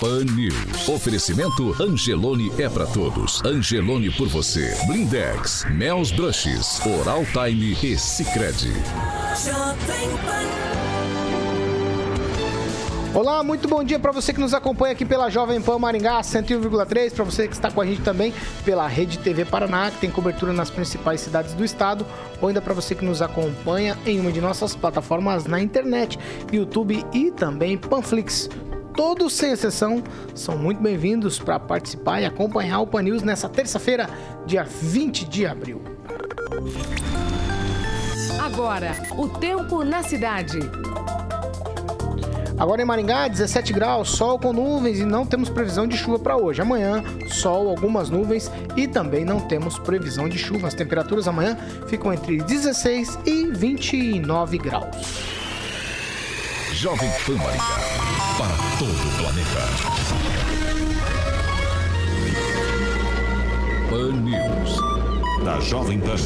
Pan News. Oferecimento Angelone é para todos. Angelone por você. Blindex, Mel's Brushes, Oral Time e Sicredi. Olá, muito bom dia para você que nos acompanha aqui pela Jovem Pan Maringá 101,3, para você que está com a gente também pela Rede TV Paraná, que tem cobertura nas principais cidades do estado, ou ainda para você que nos acompanha em uma de nossas plataformas na internet, YouTube e também Panflix todos, sem exceção, são muito bem-vindos para participar e acompanhar o Pan News nessa terça-feira, dia 20 de abril. Agora, o tempo na cidade. Agora em Maringá, 17 graus, sol com nuvens e não temos previsão de chuva para hoje. Amanhã, sol, algumas nuvens e também não temos previsão de chuva. As temperaturas amanhã ficam entre 16 e 29 graus. Jovem Pan Maringá, para todo o planeta. Pan News, da Jovem Pan.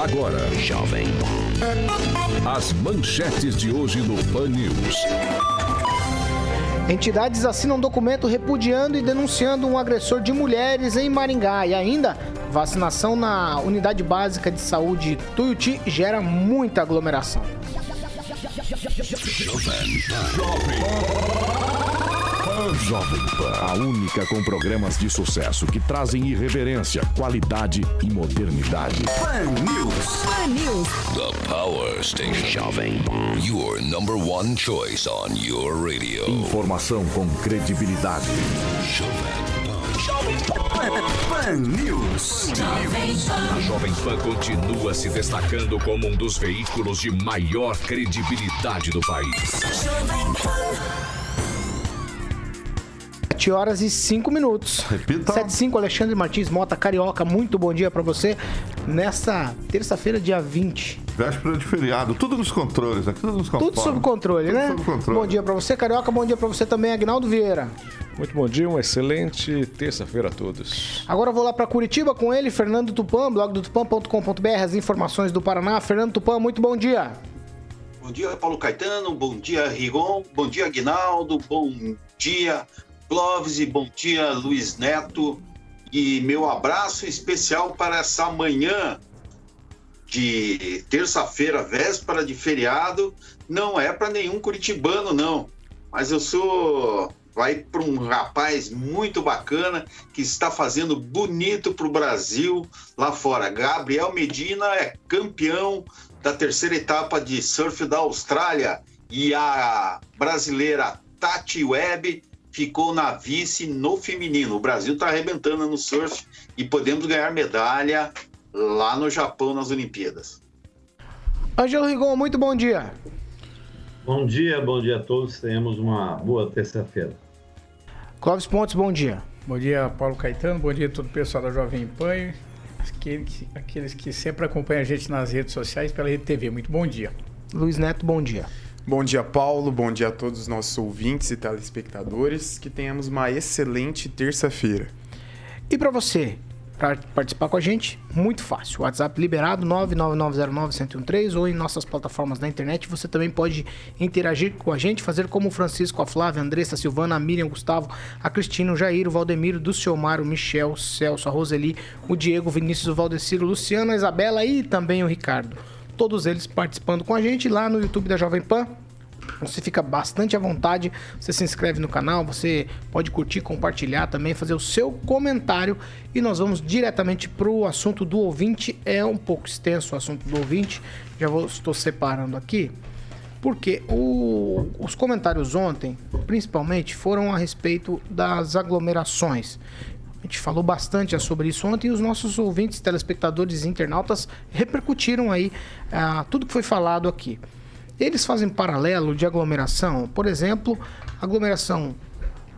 Agora, Jovem As manchetes de hoje no Pan News. Entidades assinam documento repudiando e denunciando um agressor de mulheres em Maringá. E ainda, vacinação na unidade básica de saúde Tuiuti gera muita aglomeração. Jovem Pan, a única com programas de sucesso que trazem irreverência, qualidade e modernidade. Pan News. Pan News. The Power Station. Jovem Pan. Your number one choice on your radio. Informação com credibilidade. Jovem Pan. Jovem Pan. Pan News. A Jovem Pan continua se destacando como um dos veículos de maior credibilidade do país. Jovem Pan. 7 horas e 5 minutos. Repita. 7 e 5, Alexandre Martins Mota, Carioca. Muito bom dia para você nesta terça-feira, dia 20. Véspera de feriado. Tudo nos controles aqui, tudo nos controles. Tudo sob controle, tudo né? Sob controle. Bom dia para você, Carioca. Bom dia para você também, Agnaldo Vieira. Muito bom dia, uma excelente terça-feira a todos. Agora eu vou lá para Curitiba com ele, Fernando Tupan, blog do tupan.com.br, as informações do Paraná. Fernando Tupan, muito bom dia. Bom dia, Paulo Caetano. Bom dia, Rigon. Bom dia, Aguinaldo. Bom dia, Clóvis e bom dia, Luiz Neto. E meu abraço especial para essa manhã de terça-feira, véspera de feriado. Não é para nenhum curitibano, não. Mas eu sou. Vai para um rapaz muito bacana que está fazendo bonito para o Brasil lá fora. Gabriel Medina é campeão da terceira etapa de surf da Austrália e a brasileira Tati Webb ficou na vice no feminino. O Brasil está arrebentando no surf e podemos ganhar medalha lá no Japão nas Olimpíadas. Angelo Rigon, muito bom dia. Bom dia, bom dia a todos. Tenhamos uma boa terça-feira. Clóvis Pontes, bom dia. Bom dia, Paulo Caetano. Bom dia a todo o pessoal da Jovem Pan. Aqueles, aqueles que sempre acompanham a gente nas redes sociais pela Rede TV. Muito bom dia. Luiz Neto, bom dia. Bom dia, Paulo. Bom dia a todos os nossos ouvintes e telespectadores. Que tenhamos uma excelente terça-feira. E para você, para participar com a gente, muito fácil. WhatsApp liberado 99909-1013 ou em nossas plataformas na internet. Você também pode interagir com a gente, fazer como o Francisco, a Flávia, a Andressa, a Silvana, a Miriam, o Gustavo, a Cristina, o Jair, o Valdemiro, do Ciomar, o Michel, o Celso, a Roseli, o Diego, o Vinícius, o Valdeciro, o Luciano, a Isabela e também o Ricardo todos eles participando com a gente lá no YouTube da Jovem Pan. Você fica bastante à vontade, você se inscreve no canal, você pode curtir, compartilhar também, fazer o seu comentário e nós vamos diretamente para o assunto do ouvinte. É um pouco extenso o assunto do ouvinte, já vou, estou separando aqui, porque o, os comentários ontem, principalmente, foram a respeito das aglomerações. A gente falou bastante sobre isso ontem e os nossos ouvintes, telespectadores e internautas repercutiram aí ah, tudo que foi falado aqui. Eles fazem paralelo de aglomeração, por exemplo, aglomeração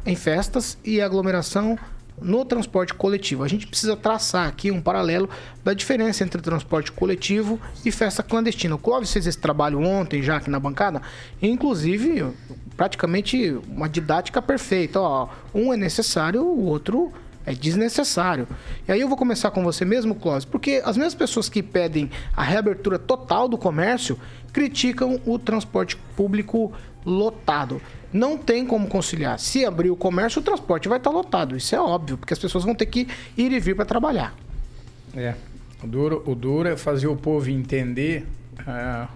em festas e aglomeração no transporte coletivo. A gente precisa traçar aqui um paralelo da diferença entre transporte coletivo e festa clandestina. O Clóvis fez esse trabalho ontem já aqui na bancada, inclusive praticamente uma didática perfeita. Ó, um é necessário, o outro é desnecessário. E aí eu vou começar com você mesmo, Clóvis, porque as mesmas pessoas que pedem a reabertura total do comércio criticam o transporte público lotado. Não tem como conciliar. Se abrir o comércio, o transporte vai estar lotado. Isso é óbvio, porque as pessoas vão ter que ir e vir para trabalhar. É. O duro, o duro é fazer o povo entender uh,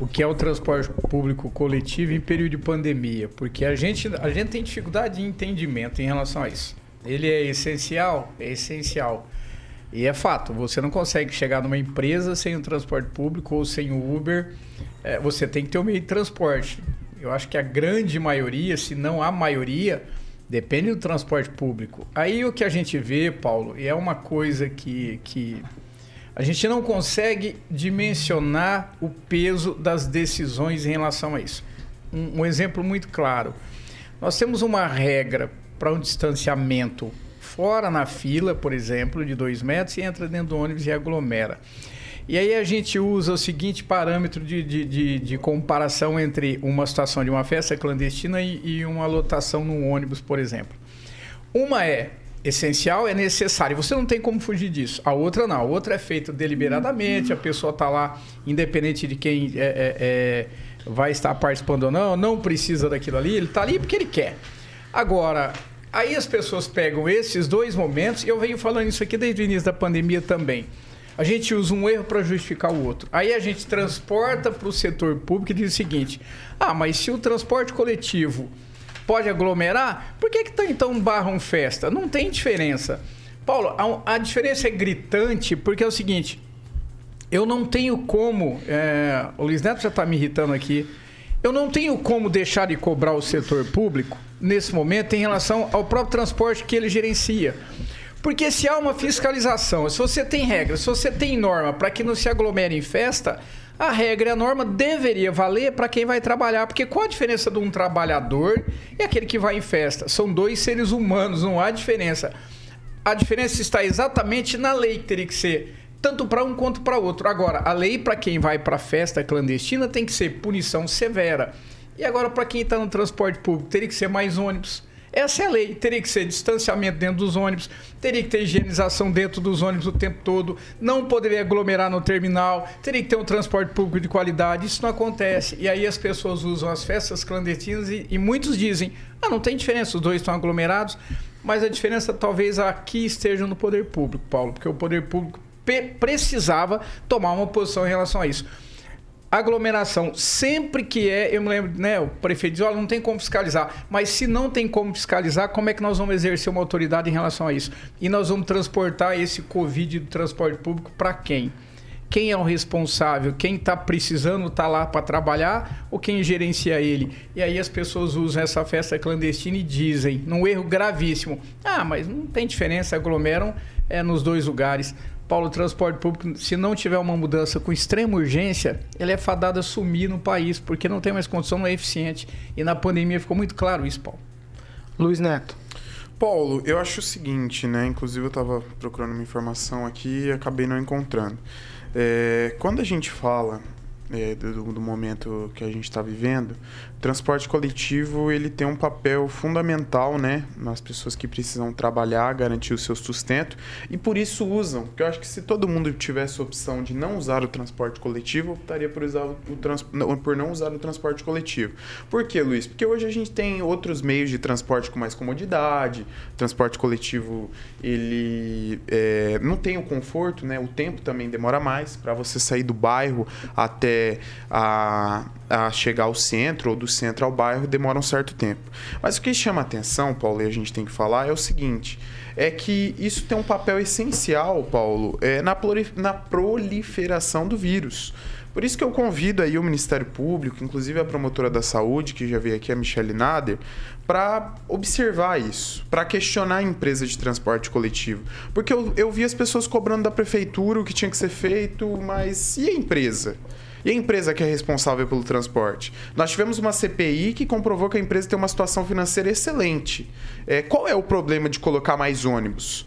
o que é o transporte público coletivo em período de pandemia, porque a gente, a gente tem dificuldade de entendimento em relação a isso. Ele é essencial? É essencial. E é fato, você não consegue chegar numa empresa sem o transporte público ou sem o Uber. É, você tem que ter o meio de transporte. Eu acho que a grande maioria, se não a maioria, depende do transporte público. Aí o que a gente vê, Paulo, e é uma coisa que, que a gente não consegue dimensionar o peso das decisões em relação a isso. Um, um exemplo muito claro. Nós temos uma regra para um distanciamento fora na fila, por exemplo, de dois metros e entra dentro do ônibus e aglomera. E aí a gente usa o seguinte parâmetro de, de, de, de comparação entre uma situação de uma festa clandestina e, e uma lotação num ônibus, por exemplo. Uma é essencial, é necessário. Você não tem como fugir disso. A outra não. A outra é feita deliberadamente, a pessoa está lá, independente de quem é, é, é, vai estar participando ou não, não precisa daquilo ali, ele está ali porque ele quer. Agora, Aí as pessoas pegam esses dois momentos, e eu venho falando isso aqui desde o início da pandemia também. A gente usa um erro para justificar o outro. Aí a gente transporta para o setor público e diz o seguinte: ah, mas se o transporte coletivo pode aglomerar, por que, que tá, então barram festa? Não tem diferença. Paulo, a, a diferença é gritante porque é o seguinte: eu não tenho como. É, o Luiz Neto já está me irritando aqui. Eu não tenho como deixar de cobrar o setor público nesse momento em relação ao próprio transporte que ele gerencia. Porque se há uma fiscalização, se você tem regra, se você tem norma para que não se aglomere em festa, a regra e a norma deveria valer para quem vai trabalhar. Porque qual a diferença de um trabalhador e aquele que vai em festa? São dois seres humanos, não há diferença. A diferença está exatamente na lei que teria que ser tanto para um quanto para outro. Agora, a lei para quem vai para festa clandestina tem que ser punição severa. E agora, para quem está no transporte público, teria que ser mais ônibus. Essa é a lei. Teria que ser distanciamento dentro dos ônibus, teria que ter higienização dentro dos ônibus o tempo todo, não poderia aglomerar no terminal, teria que ter um transporte público de qualidade. Isso não acontece. E aí as pessoas usam as festas clandestinas e, e muitos dizem: ah, não tem diferença, os dois estão aglomerados. Mas a diferença talvez aqui esteja no poder público, Paulo, porque o poder público precisava tomar uma posição em relação a isso. Aglomeração, sempre que é, eu me lembro, né, o prefeito diz, olha, não tem como fiscalizar, mas se não tem como fiscalizar, como é que nós vamos exercer uma autoridade em relação a isso? E nós vamos transportar esse Covid do transporte público para quem? Quem é o responsável? Quem está precisando estar tá lá para trabalhar ou quem gerencia ele? E aí as pessoas usam essa festa clandestina e dizem, num erro gravíssimo, ah, mas não tem diferença, aglomeram é, nos dois lugares. Paulo, o transporte público, se não tiver uma mudança com extrema urgência, ele é fadado a sumir no país, porque não tem mais condição, não é eficiente. E na pandemia ficou muito claro isso, Paulo. Luiz Neto. Paulo, eu acho o seguinte, né? Inclusive eu estava procurando uma informação aqui e acabei não encontrando. É, quando a gente fala é, do, do, momento que a gente está vivendo, transporte coletivo ele tem um papel fundamental, né, nas pessoas que precisam trabalhar, garantir o seu sustento e por isso usam. Porque eu acho que se todo mundo tivesse a opção de não usar o transporte coletivo, optaria por usar o trans, não, por não usar o transporte coletivo. Por quê, Luiz? Porque hoje a gente tem outros meios de transporte com mais comodidade. O transporte coletivo ele é, não tem o conforto, né? O tempo também demora mais para você sair do bairro até até a, a chegar ao centro ou do centro ao bairro demora um certo tempo. Mas o que chama atenção, Paulo, e a gente tem que falar é o seguinte: é que isso tem um papel essencial, Paulo, é, na, na proliferação do vírus. Por isso que eu convido aí o Ministério Público, inclusive a promotora da saúde, que já veio aqui, a Michelle Nader, para observar isso, para questionar a empresa de transporte coletivo. Porque eu, eu vi as pessoas cobrando da prefeitura o que tinha que ser feito, mas e a empresa? E a empresa que é responsável pelo transporte? Nós tivemos uma CPI que comprovou que a empresa tem uma situação financeira excelente. É, qual é o problema de colocar mais ônibus?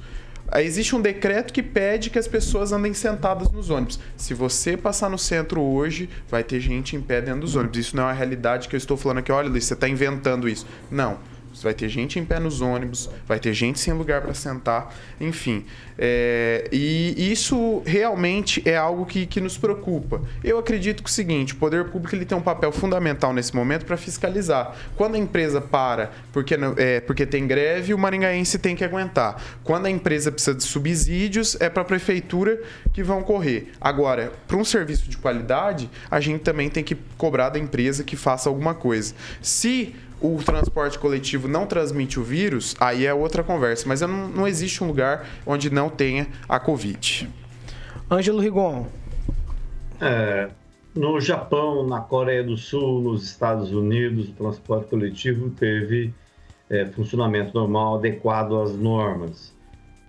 Existe um decreto que pede que as pessoas andem sentadas nos ônibus. Se você passar no centro hoje, vai ter gente em pé dentro dos ônibus. Isso não é uma realidade que eu estou falando aqui. Olha, Luiz, você está inventando isso. Não vai ter gente em pé nos ônibus, vai ter gente sem lugar para sentar, enfim. É, e isso realmente é algo que, que nos preocupa. Eu acredito que o seguinte: o poder público ele tem um papel fundamental nesse momento para fiscalizar. Quando a empresa para porque, é, porque tem greve, o maringaense tem que aguentar. Quando a empresa precisa de subsídios, é para a prefeitura que vão correr. Agora, para um serviço de qualidade, a gente também tem que cobrar da empresa que faça alguma coisa. Se o transporte coletivo não transmite o vírus, aí é outra conversa. Mas não, não existe um lugar onde não tenha a Covid. Ângelo Rigon. É, no Japão, na Coreia do Sul, nos Estados Unidos, o transporte coletivo teve é, funcionamento normal, adequado às normas,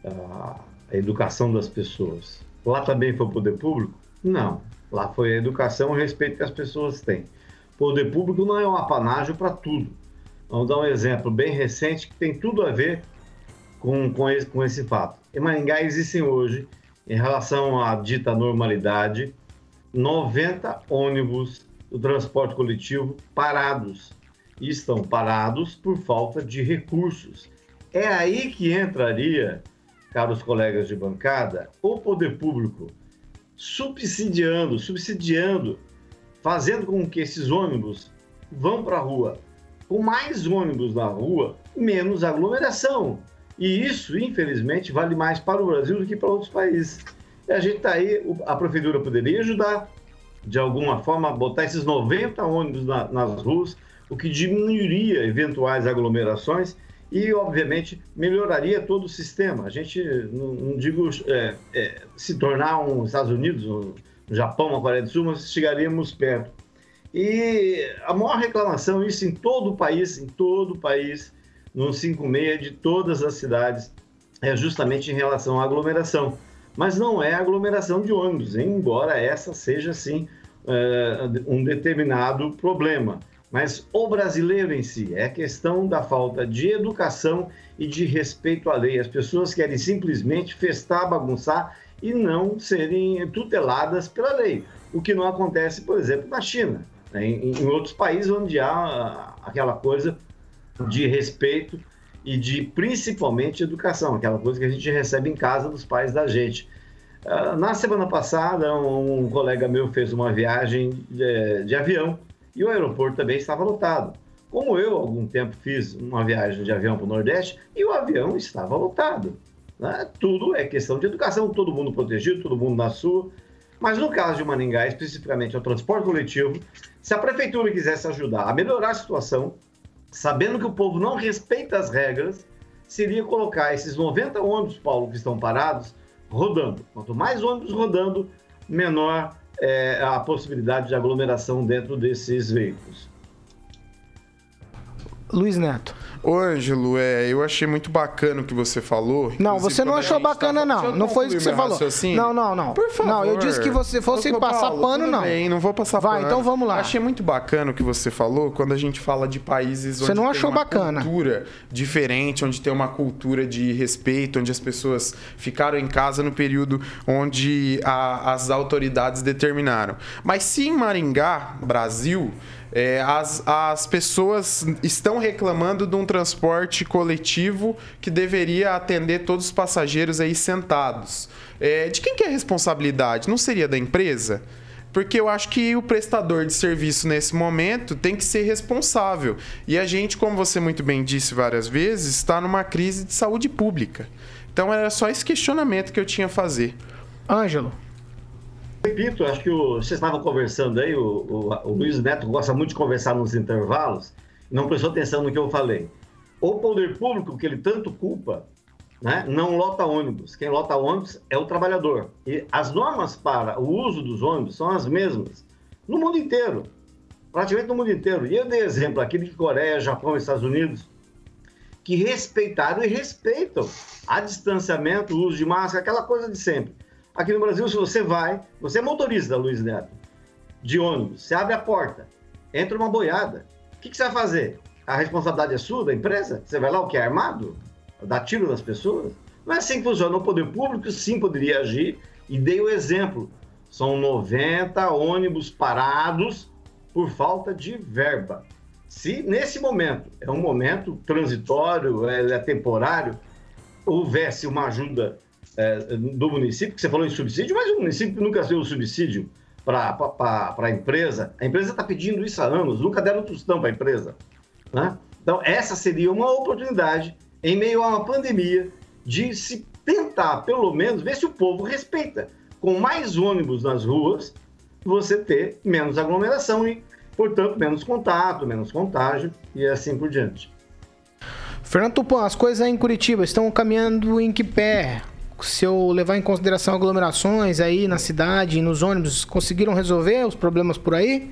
a, a educação das pessoas. Lá também foi o poder público? Não. Lá foi a educação e o respeito que as pessoas têm. Poder público não é um apanágio para tudo. Vamos dar um exemplo bem recente que tem tudo a ver com, com, esse, com esse fato. Em Maringá existem hoje, em relação à dita normalidade, 90 ônibus do transporte coletivo parados. E estão parados por falta de recursos. É aí que entraria, caros colegas de bancada, o poder público subsidiando, subsidiando, fazendo com que esses ônibus vão para a rua com mais ônibus na rua, menos aglomeração. E isso, infelizmente, vale mais para o Brasil do que para outros países. E a gente está aí, a prefeitura poderia ajudar, de alguma forma, a botar esses 90 ônibus na, nas ruas, o que diminuiria eventuais aglomerações e, obviamente, melhoraria todo o sistema. A gente, não, não digo é, é, se tornar um Estados Unidos, um Japão, uma Coreia do Sul, mas chegaríamos perto. E a maior reclamação, isso em todo o país, em todo o país, no 56 de todas as cidades, é justamente em relação à aglomeração. Mas não é aglomeração de ônibus, embora essa seja, sim, é, um determinado problema. Mas o brasileiro em si é questão da falta de educação e de respeito à lei. As pessoas querem simplesmente festar, bagunçar e não serem tuteladas pela lei. O que não acontece, por exemplo, na China. Né? Em, em, outros países onde há aquela coisa de respeito e de principalmente educação, aquela coisa que a gente recebe em casa dos pais da gente. Ah, na semana passada, um, colega meu fez uma viagem de, de avião e o aeroporto também estava lotado. Como eu, algum tempo, fiz uma viagem de avião para o Nordeste e o avião estava lotado. Né? Tudo é questão de educação, todo mundo protegido, todo mundo na sua. Mas no caso de Maningá, especificamente o transporte coletivo, se a prefeitura quisesse ajudar a melhorar a situação, sabendo que o povo não respeita as regras, seria colocar esses 90 ônibus, Paulo, que estão parados, rodando. Quanto mais ônibus rodando, menor é, a possibilidade de aglomeração dentro desses veículos. Luiz Neto. Ô, Ângelo, é, eu achei muito bacana o que você falou. Não, você não achou bacana, não. Não foi isso que você falou. Não, não, não. Por favor. Não, eu disse que você fosse eu, passar Paulo, pano, não. Bem, não vou passar Vai, pano. então vamos lá. Achei muito bacana o que você falou quando a gente fala de países você onde não achou tem uma bacana. cultura diferente, onde tem uma cultura de respeito, onde as pessoas ficaram em casa no período onde a, as autoridades determinaram. Mas se em Maringá, Brasil, é, as, as pessoas estão reclamando de um transporte coletivo que deveria atender todos os passageiros aí sentados. É, de quem que é a responsabilidade? Não seria da empresa? Porque eu acho que o prestador de serviço nesse momento tem que ser responsável. E a gente, como você muito bem disse várias vezes, está numa crise de saúde pública. Então era só esse questionamento que eu tinha a fazer. Ângelo. Repito, acho que o, vocês estavam conversando aí, o, o, o, Luiz Neto gosta muito de conversar nos intervalos, não prestou atenção no que eu falei. O poder público, que ele tanto culpa, né, não lota ônibus. Quem lota ônibus é o trabalhador. E as normas para o uso dos ônibus são as mesmas no mundo inteiro, praticamente no mundo inteiro. E eu dei exemplo aqui de Coreia, Japão Estados Unidos, que respeitaram e respeitam a distanciamento, o uso de máscara, aquela coisa de sempre. Aqui no Brasil, se você vai, você é motorista, Luiz Neto, de ônibus, você abre a porta, entra uma boiada. O que, que você vai fazer? A responsabilidade é sua, da empresa? Você vai lá, o que? É armado? Dar tiro nas pessoas? Não é assim que funciona. O poder público sim poderia agir e dei o exemplo. São 90 ônibus parados por falta de verba. Se nesse momento, é um momento transitório, é, é temporário, houvesse uma ajuda é, do município, que você falou em subsídio, mas o município nunca deu subsídio para a empresa. A empresa está pedindo isso há anos, nunca deram tostão para a empresa. Né? Então, essa seria uma oportunidade, em meio a uma pandemia, de se tentar, pelo menos, ver se o povo respeita. Com mais ônibus nas ruas, você ter menos aglomeração e portanto, menos contato, menos contágio e assim por diante. Fernando Tupan, as coisas em Curitiba estão caminhando em que pé? Se eu levar em consideração aglomerações aí na cidade nos ônibus, conseguiram resolver os problemas por aí?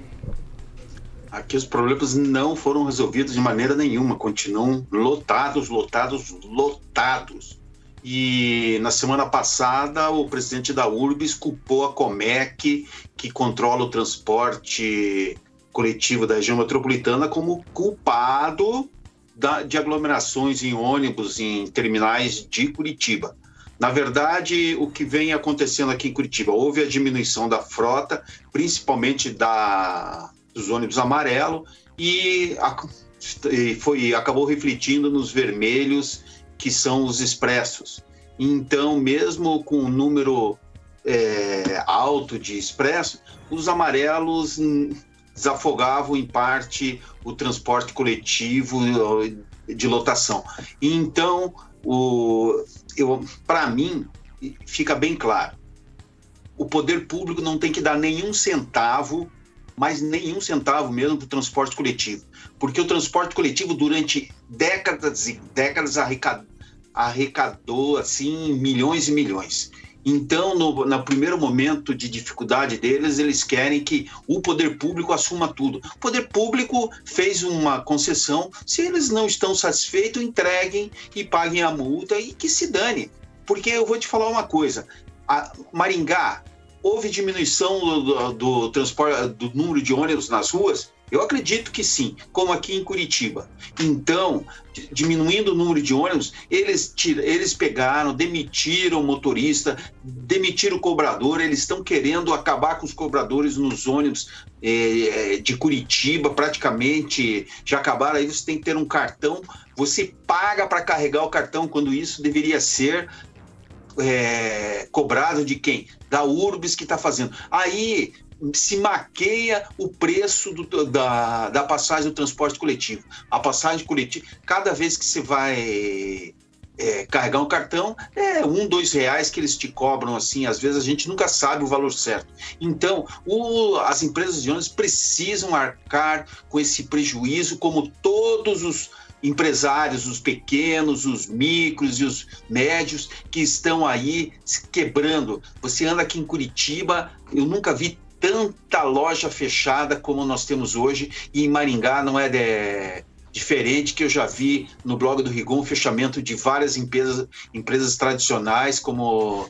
Aqui os problemas não foram resolvidos de maneira nenhuma, continuam lotados, lotados, lotados. E na semana passada, o presidente da URBS culpou a Comec, que controla o transporte coletivo da região metropolitana como culpado da, de aglomerações em ônibus em terminais de Curitiba. Na verdade, o que vem acontecendo aqui em Curitiba, houve a diminuição da frota, principalmente da, dos ônibus amarelo, e, a, e foi, acabou refletindo nos vermelhos, que são os expressos. Então, mesmo com um número é, alto de expressos, os amarelos desafogavam em parte o transporte coletivo de lotação. Então, para mim, fica bem claro: o poder público não tem que dar nenhum centavo, mas nenhum centavo mesmo para o transporte coletivo. Porque o transporte coletivo, durante décadas e décadas, arrecadou, arrecadou assim, milhões e milhões. Então, no, no, primeiro momento de dificuldade deles, eles querem que o poder público assuma tudo. O poder público fez uma concessão, se eles não estão satisfeitos, entreguem e paguem a multa e que se dane. Porque eu vou te falar uma coisa: Maringá houve diminuição do, do, do transporte, do número de ônibus nas ruas? Eu acredito que sim, como aqui em Curitiba. Então, diminuindo o número de ônibus, eles, tira, eles pegaram, demitiram o motorista, demitiram o cobrador, eles estão querendo acabar com os cobradores nos ônibus é, de Curitiba, praticamente já acabaram. Aí você tem que ter um cartão, você paga para carregar o cartão, quando isso deveria ser é, cobrado de quem? Da Urbis que está fazendo. Aí se maqueia o preço do, da, da passagem do transporte coletivo. A passagem coletiva, cada vez que você vai é, carregar um cartão, é um, dois reais que eles te cobram assim. Às vezes a gente nunca sabe o valor certo. Então, o, as empresas de ônibus precisam arcar com esse prejuízo, como todos os empresários, os pequenos, os micros e os médios que estão aí se quebrando. Você anda aqui em Curitiba, eu nunca vi tanta loja fechada como nós temos hoje, e em Maringá não é de, diferente que eu já vi no blog do Rigon fechamento de várias empresas, empresas tradicionais, como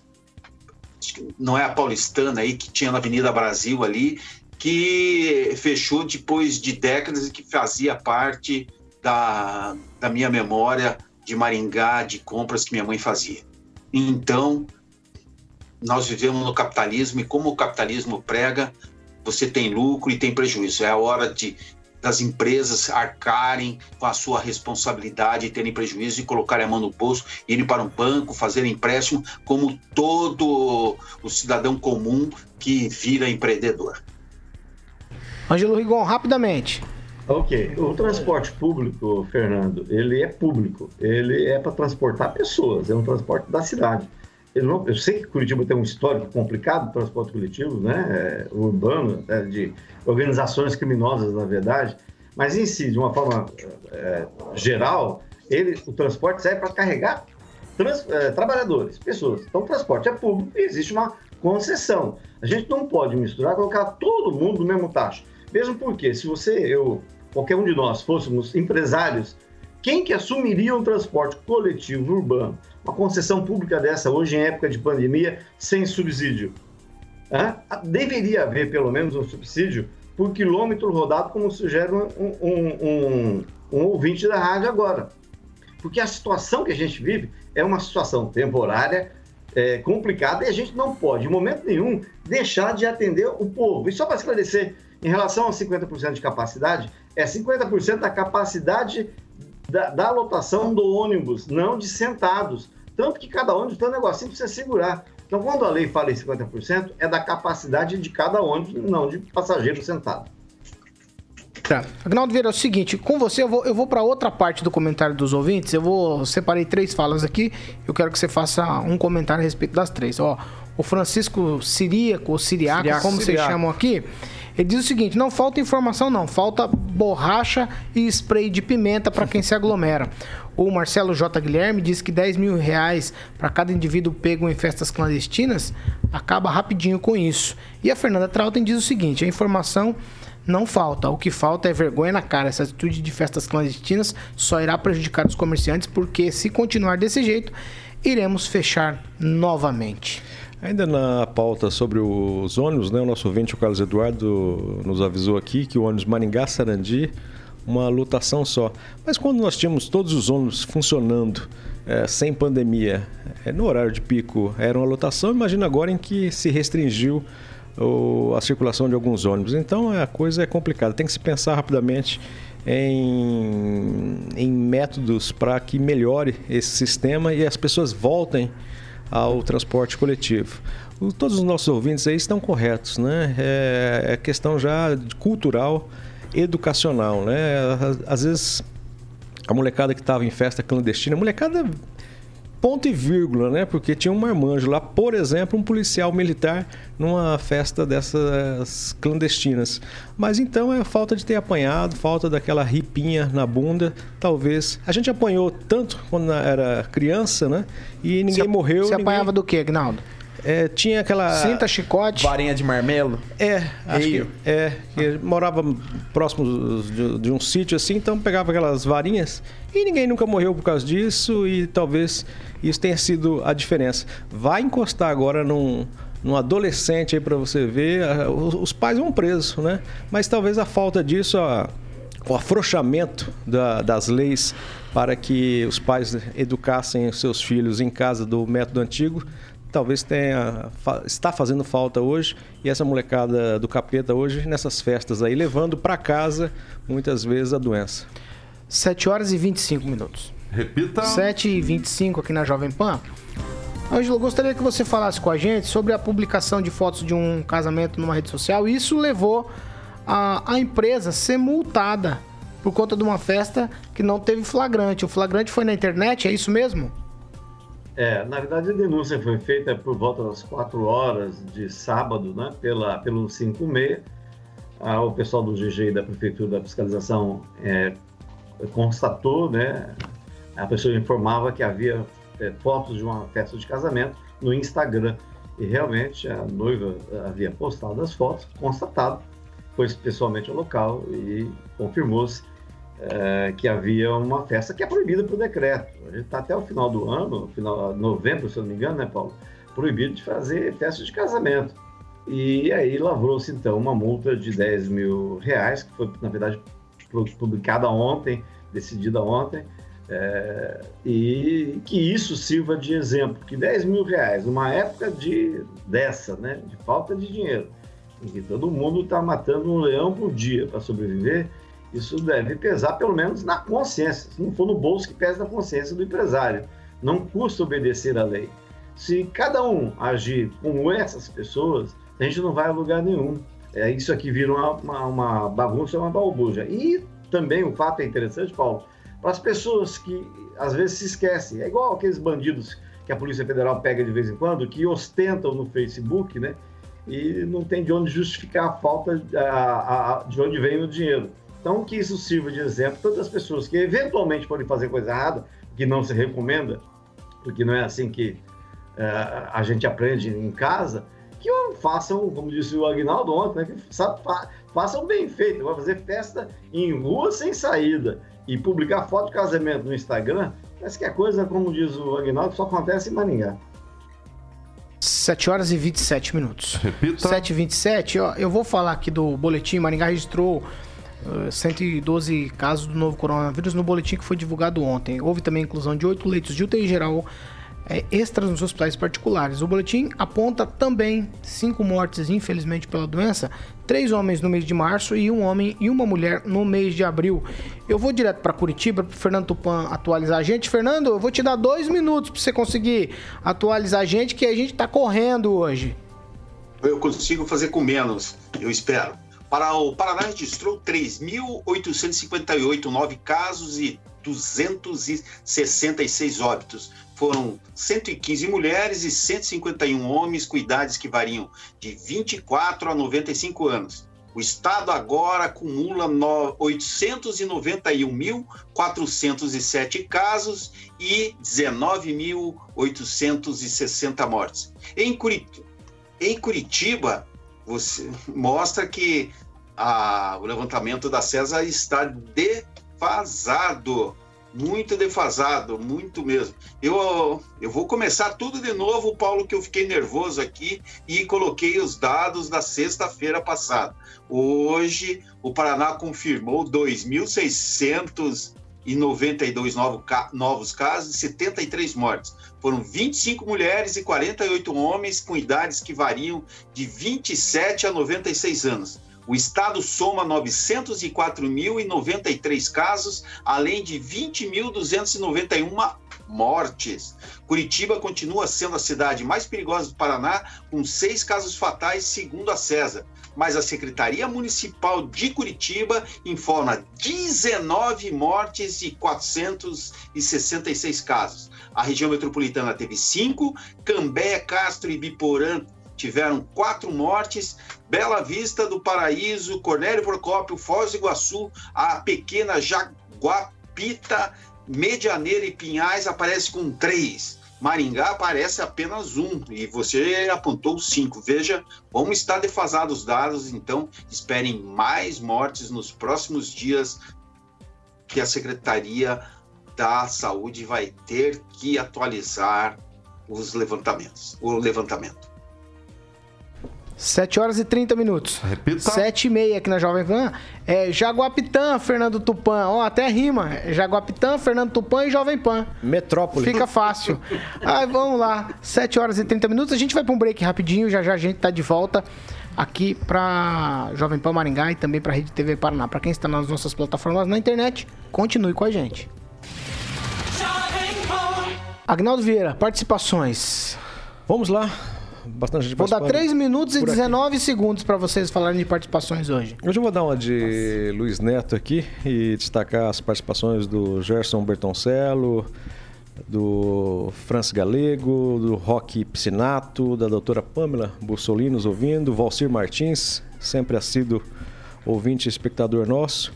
não é a paulistana aí que tinha na Avenida Brasil ali, que fechou depois de décadas e que fazia parte da, da minha memória de Maringá, de compras que minha mãe fazia. Então, nós vivemos no capitalismo e como o capitalismo prega, você tem lucro e tem prejuízo. É a hora de das empresas arcarem com a sua responsabilidade e terem prejuízo e colocarem a mão no bolso, irem para um banco, fazer empréstimo, como todo o cidadão comum que vira empreendedor. Ângelo Rigon, rapidamente. Ok. O transporte público, Fernando, ele é público. Ele é para transportar pessoas, é um transporte da cidade Eu, não, eu sei que Curitiba tem um histórico complicado de transporte coletivo, né? É, urbano, de organizações criminosas, na verdade, mas em si, de uma forma é, geral, ele, o transporte serve para carregar trans, é, trabalhadores, pessoas. Então, o transporte é público e existe uma concessão. A gente não pode misturar, colocar todo mundo no mesmo taxa. Mesmo porque, se você, eu, qualquer um de nós fôssemos empresários, quem que assumiria um transporte coletivo urbano? Uma concessão pública dessa hoje em época de pandemia sem subsídio? Hã? Deveria haver pelo menos um subsídio por quilômetro rodado, como sugere um, um, um, um ouvinte da rádio agora. Porque a situação que a gente vive é uma situação temporária, é, complicada, e a gente não pode, em momento nenhum, deixar de atender o povo. E só para esclarecer, em relação aos 50% de capacidade, é 50% da capacidade da, da, lotação do ônibus, não de sentados. Tanto que cada ônibus tem um negocinho para você segurar. Então, quando a lei fala em 50%, é da capacidade de cada ônibus, não de passageiro sentado. Tá. Agnaldo Vieira, é o seguinte, com você eu vou, eu vou para outra parte do comentário dos ouvintes. Eu vou separei três falas aqui. Eu quero que você faça um comentário a respeito das três. Ó, o Francisco Siríaco, ou Siriaco, Siriaco como Siriaco. vocês chamam aqui, ele diz o seguinte: não falta informação, não, falta borracha e spray de pimenta para quem se aglomera. O Marcelo J. Guilherme diz que 10 mil reais para cada indivíduo pego em festas clandestinas acaba rapidinho com isso. E a Fernanda Trautem diz o seguinte: a informação não falta. O que falta é vergonha na cara. Essa atitude de festas clandestinas só irá prejudicar os comerciantes, porque se continuar desse jeito, iremos fechar novamente. Ainda na pauta sobre os ônibus, né, o nosso ouvinte, o Carlos Eduardo, nos avisou aqui que o ônibus Maringá-Sarandi, uma lotação só. Mas quando nós tínhamos todos os ônibus funcionando, é, sem pandemia, é, no horário de pico, era uma lotação, imagina agora em que se restringiu o, a circulação de alguns ônibus. Então a coisa é complicada, tem que se pensar rapidamente em, em métodos para que melhore esse sistema e as pessoas voltem ao transporte coletivo. Todos os nossos ouvintes aí estão corretos, né? É, é questão já cultural, educacional, né? Às vezes a molecada que estava em festa clandestina, a molecada ponto e vírgula, né? Porque tinha um marmanjo lá, por exemplo, um policial militar numa festa dessas clandestinas. Mas então é falta de ter apanhado, falta daquela ripinha na bunda, talvez. A gente apanhou tanto quando era criança, né? E ninguém morreu. Você ninguém... apanhava do que, Agnaldo? É, tinha aquela. Cinta, chicote. Varinha de marmelo? É, acho Eio. que. É, que morava próximo de, de, um sítio assim, então pegava aquelas varinhas e ninguém nunca morreu por causa disso e talvez isso tenha sido a diferença. Vai encostar agora num, num adolescente aí para você ver, os pais vão presos, né? Mas talvez a falta disso, a, o afrouxamento da, das leis para que os pais educassem os seus filhos em casa do método antigo, talvez tenha está fazendo falta hoje e essa molecada do capeta hoje nessas festas aí levando para casa muitas vezes a doença. 7 horas e 25 minutos. Repita. 7 e 25 aqui na Jovem Pan. Ângelo, gostaria que você falasse com a gente sobre a publicação de fotos de um casamento numa rede social. Isso levou a, a empresa a ser multada por conta de uma festa que não teve flagrante. O flagrante foi na internet, é isso mesmo? É, na verdade a denúncia foi feita por volta das 4 horas de sábado, né, pela, pelo 56. Ah, o pessoal do GG da Prefeitura da Fiscalização é, constatou, né, a pessoa informava que havia é, fotos de uma festa de casamento no Instagram. E realmente a noiva havia postado as fotos, constatado, foi pessoalmente ao local e confirmou-se é, que havia uma festa que é proibida por decreto. A gente está até o final do ano, final novembro, se eu não me engano, né, Paulo? Proibido de fazer festa de casamento. E aí lavrou-se então uma multa de 10 mil reais, que foi, na verdade, publicada ontem, decidida ontem, é, e que isso sirva de exemplo, que 10 mil reais, numa época de dessa, né, de falta de dinheiro, em que todo mundo está matando um leão por dia para sobreviver, isso deve pesar pelo menos na consciência, se não for no bolso que pesa na consciência do empresário. Não custa obedecer à lei. Se cada um agir como essas pessoas, a gente não vai a lugar nenhum. É, isso aqui vira uma, uma, uma bagunça, uma balbuja. E também o fato é interessante, Paulo, para as pessoas que às vezes se esquecem. É igual aqueles bandidos que a Polícia Federal pega de vez em quando, que ostentam no Facebook, né? E não tem de onde justificar a falta a, a, de onde vem o dinheiro. Então, que isso sirva de exemplo para as pessoas que eventualmente forem fazer coisa errada, que não se recomenda, porque não é assim que uh, a gente aprende em casa, que façam, como disse o Agnaldo ontem, né, que sabe, façam bem feito. Vai fazer festa em rua sem saída e publicar foto de casamento no Instagram, parece que é coisa, como diz o Agnaldo, só acontece em Maringá. 7 horas e 27 minutos. Repita. 7 e 27, ó, eu vou falar aqui do boletim. Maringá registrou 112 casos do novo coronavírus no boletim que foi divulgado ontem. Houve também a inclusão de 8 leitos de UTI geral é, extras nos hospitais particulares. O boletim aponta também cinco mortes, infelizmente, pela doença, três homens no mês de março e um homem e uma mulher no mês de abril. Eu vou direto para Curitiba para Fernando Tupan atualizar a gente. Fernando, eu vou te dar dois minutos para você conseguir atualizar a gente, que a gente está correndo hoje. Eu consigo fazer com menos, eu espero. Para o Paraná registrou 3.858 nove casos e 266 óbitos foram 115 mulheres e 151 homens com idades que variam de 24 a 95 anos. O Estado agora acumula 891.407 casos e 19.860 mortes. Em Curitiba, em Curitiba você mostra que a, o levantamento da César está defasado muito defasado, muito mesmo. Eu, eu vou começar tudo de novo, Paulo, que eu fiquei nervoso aqui e coloquei os dados da sexta-feira passada. Hoje, o Paraná confirmou 2.692 novos casos e 73 mortes. Foram 25 mulheres e 48 homens com idades que variam de 27 a 96 anos. O estado soma 904.093 casos, além de 20.291 mortes. Curitiba continua sendo a cidade mais perigosa do Paraná, com seis casos fatais, segundo a César. Mas a Secretaria Municipal de Curitiba informa 19 mortes e 466 casos. A região metropolitana teve cinco, Cambé, Castro e Biporã tiveram quatro mortes. Bela Vista do Paraíso, Cornélio Procópio, Foz do Iguaçu, a pequena Jaguapita, Medianeira e Pinhais aparece com três. Maringá aparece apenas um e você apontou cinco. Veja como está defasados os dados, então esperem mais mortes nos próximos dias que a Secretaria da Saúde vai ter que atualizar os levantamentos, o levantamento. 7 horas e 30 minutos. Repita. 7 e meia aqui na Jovem Pan. É Jaguapitã, Fernando Tupan. Ó, até rima. Jaguapitã, Fernando Tupan e Jovem Pan. Metrópole. Fica fácil. Aí vamos lá. 7 horas e 30 minutos. A gente vai para um break rapidinho. Já já a gente tá de volta aqui para Jovem Pan Maringá e também para Rede TV Paraná. Para quem está nas nossas plataformas na internet, continue com a gente. Agnaldo Vieira, participações. Vamos lá bastante gente Vou dar 3 minutos e 19 aqui. segundos para vocês falarem de participações hoje. Hoje eu vou dar uma de Nossa. Luiz Neto aqui e destacar as participações do Gerson Bertoncello, do Francis Galego, do Roque Piscinato, da doutora Pamela Bussolini nos ouvindo, Valcir Martins, sempre assíduo ouvinte e espectador nosso,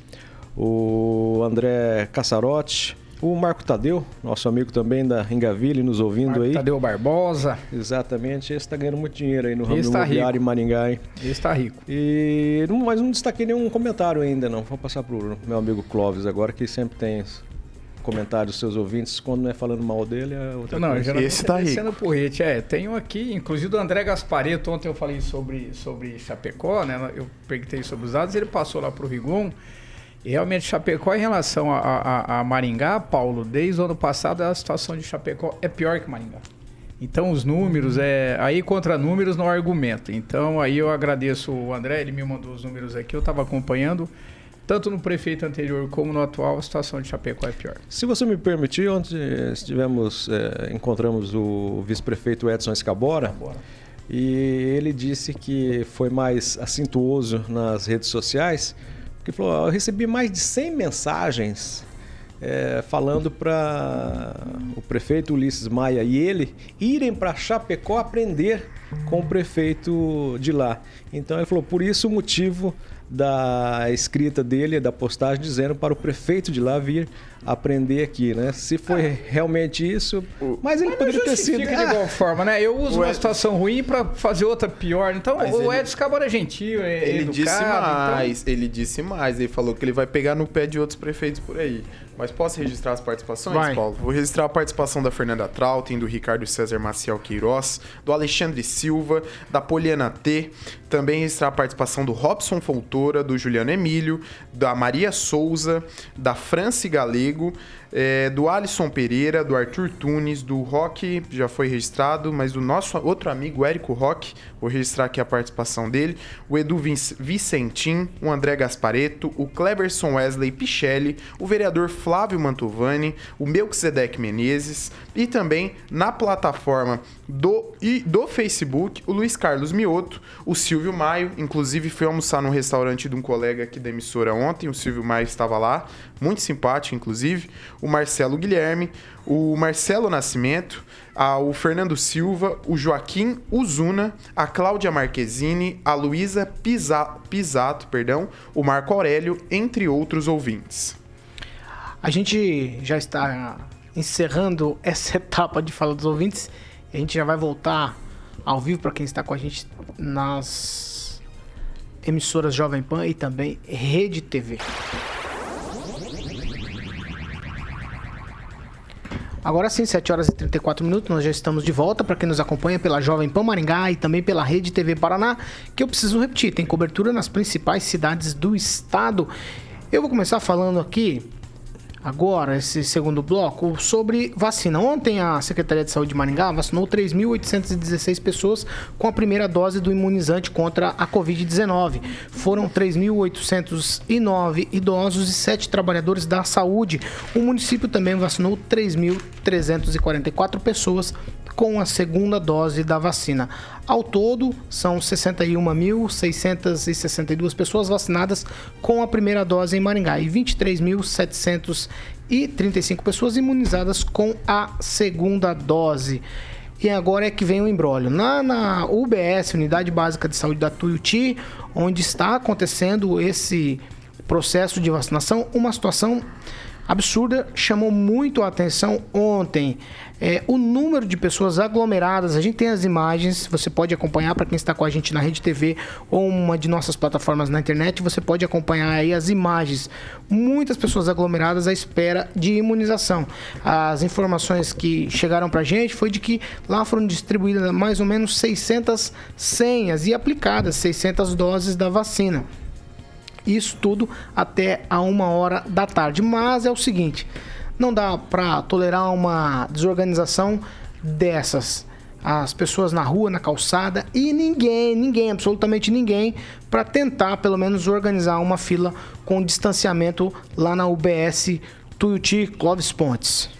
o André Cassarotti, o Marco Tadeu, nosso amigo também da Engaville, nos ouvindo Marco aí. Tadeu Barbosa. Exatamente, esse está ganhando muito dinheiro aí no ramo tá imobiliário em Maringá, hein? Esse está rico. E, mas não destaquei nenhum comentário ainda, não. Vou passar para o meu amigo Clóvis agora, que sempre tem comentários dos seus ouvintes, quando não é falando mal dele, é outra não, coisa. Não, esse está rico. porrete. É, tenho aqui, inclusive do André Gaspareto, ontem eu falei sobre, sobre Chapecó, né? Eu perguntei sobre os dados, ele passou lá para o Rigon. Realmente, Chapecó, em relação a, a, a, Maringá, Paulo, desde o ano passado a situação de Chapecó é pior que Maringá. Então, os números, é aí contra números não argumento. Então, aí eu agradeço o André, ele me mandou os números aqui, eu estava acompanhando. Tanto no prefeito anterior como no atual, a situação de Chapecó é pior. Se você me permitir, ontem estivemos, é, encontramos o vice-prefeito Edson Escabora. Escabora. E ele disse que foi mais assintuoso nas redes sociais porque falou: eu recebi mais de 100 mensagens é, falando para o prefeito Ulisses Maia e ele irem para Chapecó aprender com o prefeito de lá. Então ele falou, por isso o motivo da escrita dele, da postagem, dizendo para o prefeito de lá vir aprender aqui, né? Se foi ah. realmente isso, mas ele mas poderia ter sido de igual forma, né? Eu uso o uma Ed... situação ruim para fazer outra pior. Então, mas o ele... Edson Cabora é gentil, é ele educado, disse então mais, então... ele disse mais, ele falou que ele vai pegar no pé de outros prefeitos por aí. Mas posso registrar as participações, Vai. Paulo? Vou registrar a participação da Fernanda Trautem, do Ricardo César Maciel Queiroz, do Alexandre Silva, da Poliana T. Também registrar a participação do Robson Fontoura, do Juliano Emílio, da Maria Souza, da Franci Galego, emprego é, do Alisson Pereira, do Arthur Tunes, do Rock, já foi registrado, mas do nosso outro amigo Érico Rock, vou registrar aqui a participação dele, o Edu Vicentim, o André Gaspareto, o Cleberson Wesley Pichelli, o vereador Flávio Mantovani, o Melquisedeque Menezes e também na plataforma do, e do Facebook, o Luiz Carlos Mioto, o Silvio Maio, inclusive foi almoçar num restaurante de um colega aqui da emissora ontem, o Silvio Maio estava lá, muito simpático, inclusive, o Marcelo Guilherme, o Marcelo Nascimento, o Fernando Silva, o Joaquim Uzuna, a Cláudia Marquezine, a Luísa Pisato, perdão, o Marco Aurélio, entre outros ouvintes. A gente já está encerrando essa etapa de fala dos ouvintes. A gente já vai voltar ao vivo para quem está com a gente nas emissoras Jovem Pan e também Rede TV. Agora sim, 7 horas e 34 minutos, nós já estamos de volta para quem nos acompanha pela Jovem Pan Maringá e também pela Rede TV Paraná, que eu preciso repetir, tem cobertura nas principais cidades do estado. Eu vou começar falando aqui agora, esse segundo bloco, sobre vacina. Ontem a Secretaria de Saúde de Maringá vacinou 3.816 pessoas com a primeira dose do imunizante contra a Covid-19. Foram 3.809 idosos e 7 trabalhadores da saúde. O município também vacinou 3.344 pessoas com a segunda dose da vacina. Ao todo, são 61.662 pessoas vacinadas com a primeira dose em Maringá e 23.735 pessoas imunizadas com a segunda dose. E agora é que vem o embrólio. Na, na UBS, Unidade Básica de Saúde da Tuiuti, onde está acontecendo esse processo de vacinação, uma situação absurda chamou muito a atenção ontem. É, o número de pessoas aglomeradas, a gente tem as imagens, você pode acompanhar para quem está com a gente na Rede TV ou uma de nossas plataformas na internet, você pode acompanhar aí as imagens. Muitas pessoas aglomeradas à espera de imunização. As informações que chegaram para a gente foi de que lá foram distribuídas mais ou menos 600 senhas e aplicadas 600 doses da vacina. Isso tudo até a uma hora da tarde. Mas é o seguinte, não dá para tolerar uma desorganização dessas. As pessoas na rua, na calçada e ninguém, ninguém, absolutamente ninguém, para tentar pelo menos organizar uma fila com distanciamento lá na UBS Tuiuti Clóvis Pontes.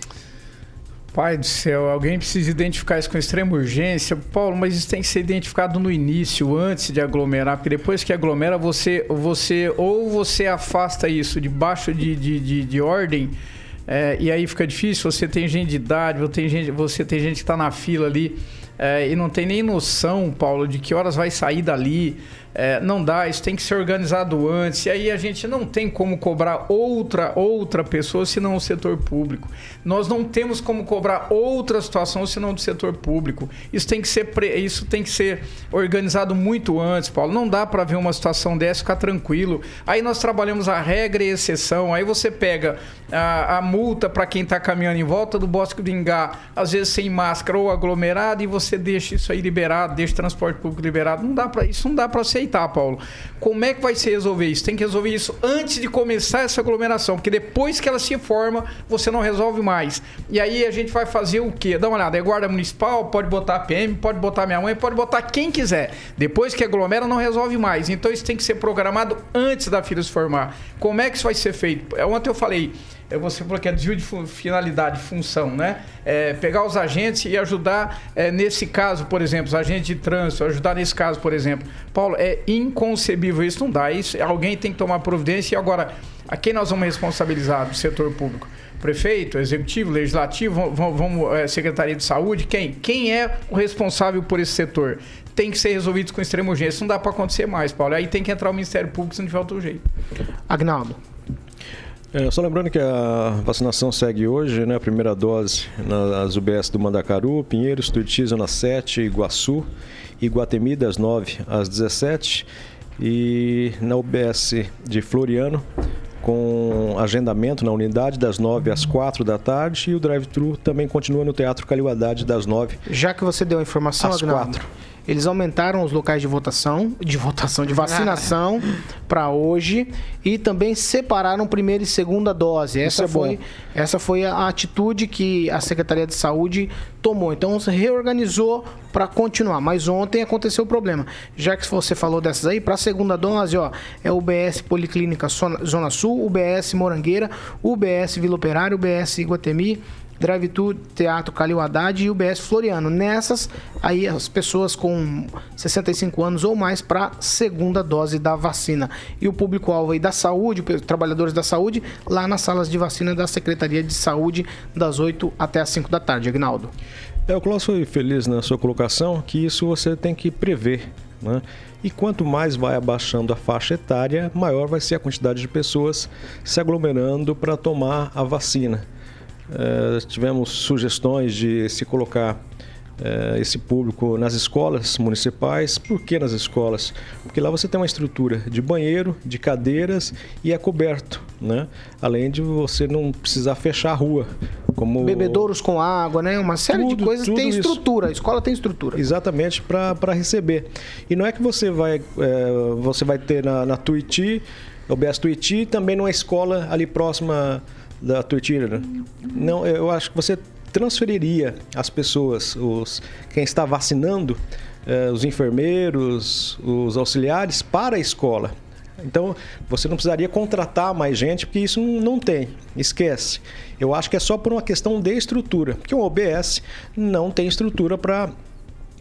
Pai do céu, alguém precisa identificar isso com extrema urgência. Paulo, mas isso tem que ser identificado no início, antes de aglomerar, porque depois que aglomera, você, você ou você afasta isso debaixo de, de, de, de ordem, é, e aí fica difícil, você tem gente de idade, você tem gente, você tem gente que está na fila ali é, e não tem nem noção, Paulo, de que horas vai sair dali. É, não dá, isso tem que ser organizado antes. E aí a gente não tem como cobrar outra outra pessoa senão o setor público. Nós não temos como cobrar outra situação senão do setor público. Isso tem que ser isso tem que ser organizado muito antes, Paulo. Não dá para ver uma situação dessa ficar tranquilo. Aí nós trabalhamos a regra e exceção. Aí você pega a, a multa para quem está caminhando em volta do Bosque do Ingá, às vezes sem máscara ou aglomerado, e você deixa isso aí liberado, deixa o transporte público liberado. Não dá para isso não dá para aceitar, Paulo. Como é que vai se resolver isso? Tem que resolver isso antes de começar essa aglomeração, porque depois que ela se forma, você não resolve mais. E aí a gente vai fazer o quê? Dá uma olhada, é guarda municipal, pode botar PM, pode botar minha mãe, pode botar quem quiser. Depois que aglomera, não resolve mais. Então isso tem que ser programado antes da fila se formar. Como é que isso vai ser feito? É, ontem eu falei, você falou que é desvio de finalidade, função, né? É pegar os agentes e ajudar é, nesse caso, por exemplo, os agentes de trânsito, ajudar nesse caso, por exemplo. Paulo, é inconcebível isso, não dá. Isso, alguém tem que tomar providência e agora A quem nós vamos responsabilizar do setor público? Prefeito, executivo, legislativo, vamos, vamos é, Secretaria de Saúde, quem? Quem é o responsável por esse setor? Tem que ser resolvido com extrema urgência. Não dá para acontecer mais, Paulo. Aí tem que entrar o Ministério Público se não tiver outro jeito. Agnaldo. É, só lembrando que a vacinação segue hoje, né? A primeira dose nas UBS do Mandacaru, Pinheiros, Tuiuti, Zona 7, Iguaçu, Iguatemi, das 9 às 17 e na UBS de Floriano, com agendamento na unidade das 9 às 4 da tarde e o drive-thru também continua no Teatro Calil Haddad das 9 Já que você deu a informação, às Agnaldo, 4. Eles aumentaram os locais de votação, de votação, de vacinação para hoje e também separaram primeira e segunda dose. Essa é foi, bom. essa foi a atitude que a Secretaria de Saúde tomou. Então se reorganizou para continuar. Mas ontem aconteceu o problema. Já que você falou dessas aí, para a segunda dose, ó, é o UBS Policlínica Zona Sul, UBS Morangueira, UBS Vila Operária, UBS Iguatemi, Drive Tour Teatro Calil Haddad e UBS Floriano. Nessas, aí as pessoas com 65 anos ou mais para segunda dose da vacina. E o público-alvo aí da saúde, trabalhadores da saúde, lá nas salas de vacina da Secretaria de Saúde, das 8 até as 5 da tarde. Agnaldo. É, o Klaus foi feliz na sua colocação que isso você tem que prever. Né? E quanto mais vai abaixando a faixa etária, maior vai ser a quantidade de pessoas se aglomerando para tomar a vacina. É, tivemos sugestões de se colocar é, esse público nas escolas municipais. Por que nas escolas? Porque lá você tem uma estrutura de banheiro, de cadeiras e é coberto, né? Além de você não precisar fechar a rua. Como Bebedouros com água, né? Uma série de Tudo, coisas tudo tem isso. estrutura. A escola tem estrutura. Exatamente para receber. E não é que você vai, é, você vai ter na, na Tuiuti, OBS Tuiuti, também numa escola ali próxima da Tuiuti. né? Não, eu acho que você transferiria as pessoas, os, quem está vacinando, eh, os enfermeiros, os auxiliares, para a escola. Então, você não precisaria contratar mais gente, porque isso não tem. Esquece. Eu acho que é só por uma questão de estrutura, porque o OBS não tem estrutura para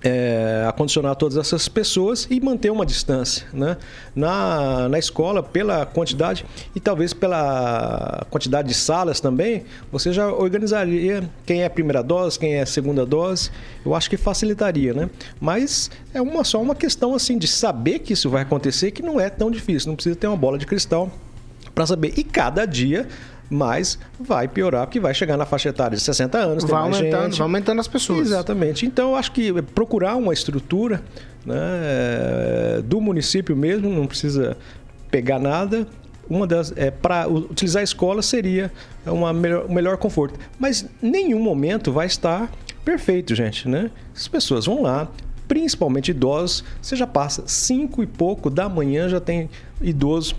é, acondicionar todas essas pessoas e manter uma distância. Né? Na, na escola, pela quantidade e talvez pela quantidade de salas também, você já organizaria quem é primeira dose, quem é segunda dose. Eu acho que facilitaria, né? Mas é uma, só uma questão assim de saber que isso vai acontecer, que não é tão difícil. Não precisa ter uma bola de cristal para saber. E cada dia mais vai piorar, porque vai chegar na faixa etária de 60 anos, Vai aumentando, gente. vai aumentando as pessoas. Exatamente. Então, eu acho que procurar uma estrutura né, do município mesmo, não precisa pegar nada. Uma das é para utilizar a escola seria uma melhor, um melhor conforto, mas nenhum momento vai estar perfeito, gente, né? As pessoas vão lá, principalmente idosos, você já passa cinco e pouco da manhã já tem idoso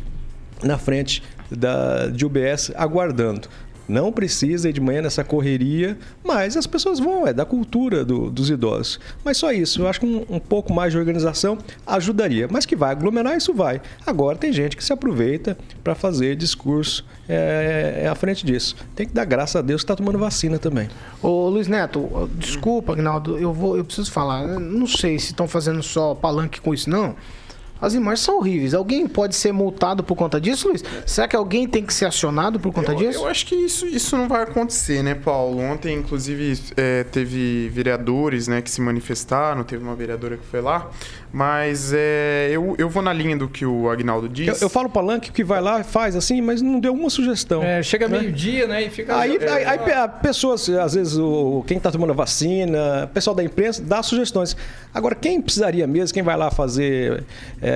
na frente da, de UBS aguardando. Não precisa ir de manhã nessa correria, mas as pessoas vão, é da cultura do- dos idosos. Mas só isso, eu acho que um, um pouco mais de organização ajudaria. Mas que vai aglomerar, isso vai. Agora tem gente que se aproveita para fazer discurso é, é à frente disso. Tem que dar graças a Deus que está tomando vacina também. Ô Luiz Neto, desculpa, Agnaldo, eu vou, eu preciso falar. Eu Não sei se estão fazendo só palanque com isso, não. As imagens são horríveis. Alguém pode ser multado por conta disso, Luiz? Será que alguém tem que ser acionado por conta eu, disso? eu acho que isso, isso não vai acontecer, né, Paulo? Ontem, inclusive, é, teve vereadores né, que se manifestaram, teve uma vereadora que foi lá, mas é, eu, eu vou na linha do que o Agnaldo disse. Eu, eu falo palanque que vai lá, faz assim, mas não deu uma sugestão. É, chega né? meio-dia, né? E fica. Aí, é, aí, aí a pessoas, às vezes, o, quem está tomando a vacina, o pessoal da imprensa, dá sugestões. Agora, quem precisaria mesmo, quem vai lá fazer é,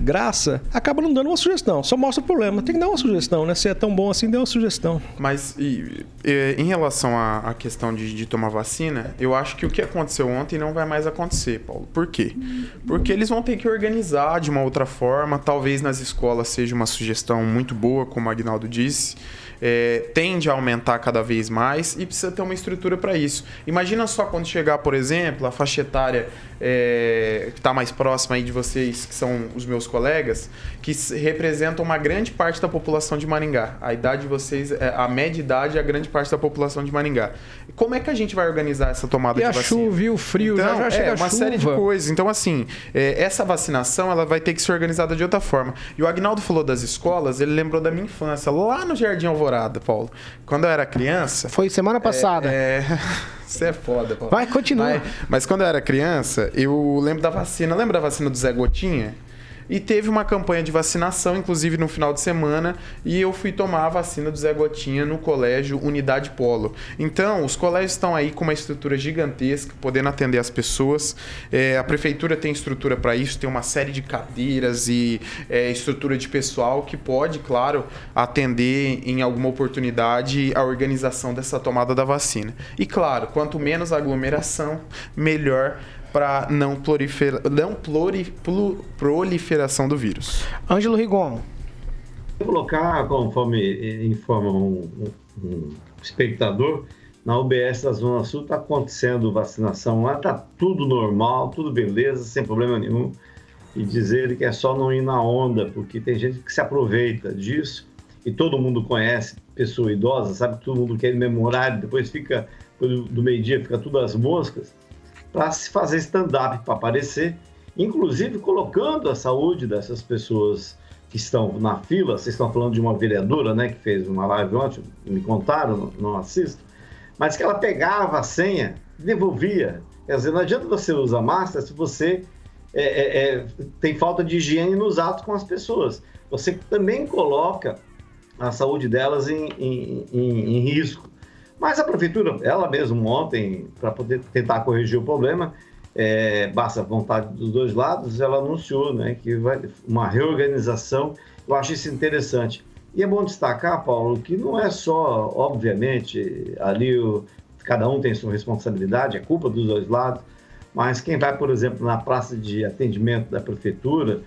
graça, acaba não dando uma sugestão, só mostra o problema. Tem que dar uma sugestão, né? Se é tão bom assim, dê uma sugestão. Mas e, e, em relação à, à questão de, de tomar vacina, eu acho que o que aconteceu ontem não vai mais acontecer, Paulo. Por quê? Porque eles vão ter que organizar de uma outra forma. Talvez nas escolas seja uma sugestão muito boa, como o Agnaldo disse. É, tende a aumentar cada vez mais e precisa ter uma estrutura para isso. Imagina só quando chegar, por exemplo, a faixa etária é, que está mais próxima aí de vocês, que são os meus colegas, que representam uma grande parte da população de Maringá. A idade de vocês, é, a média idade é a grande parte da população de Maringá. Como é que a gente vai organizar essa tomada e de a vacina? chuva e o frio, então, já, já chega é, uma chuva. série de coisas. Então, assim, é, essa vacinação ela vai ter que ser organizada de outra forma. E o Agnaldo falou das escolas, ele lembrou da minha infância, lá no Jardim Alvorada, Paulo. Quando eu era criança... Foi semana passada. É... Você é foda, Paulo. Vai, continua. Mas, mas, quando eu era criança, eu lembro da vacina. Lembra da vacina do Zé Gotinha? E teve uma campanha de vacinação, inclusive no final de semana, e eu fui tomar a vacina do Zé Gotinha no colégio Unidade Polo. Então, os colégios estão aí com uma estrutura gigantesca, podendo atender as pessoas. É, a prefeitura tem estrutura para isso, tem uma série de cadeiras e é, estrutura de pessoal que pode, claro, atender em alguma oportunidade a organização dessa tomada da vacina. E claro, quanto menos aglomeração, melhor para não, prolifera, não pluri, proliferação do vírus. Ângelo Rigon. Vou colocar, conforme informa um, um, espectador, na UBS da Zona Sul está acontecendo vacinação lá, está tudo normal, tudo beleza, sem problema nenhum. E dizer que é só não ir na onda, porque tem gente que se aproveita disso e todo mundo conhece pessoa idosa, sabe que todo mundo quer memorar, depois fica do meio-dia fica tudo às moscas para se fazer stand-up, para aparecer, inclusive colocando a saúde dessas pessoas que estão na fila. Vocês estão falando de uma vereadora, né, que fez uma live ontem, me contaram, não, assisto, mas que ela pegava a senha, devolvia. Quer dizer, não adianta você usar máscara se você é, é, é, tem falta de higiene nos atos com as pessoas. Você também coloca a saúde delas em, em, em, em risco. Mas a prefeitura, ela mesma ontem, para poder tentar corrigir o problema, é, basta vontade dos dois lados, ela anunciou né, que vai uma reorganização. Eu acho isso interessante. E é bom destacar, Paulo, que não é só, obviamente, ali o, cada um tem sua responsabilidade, é culpa dos dois lados, mas quem vai, por exemplo, na praça de atendimento da prefeitura,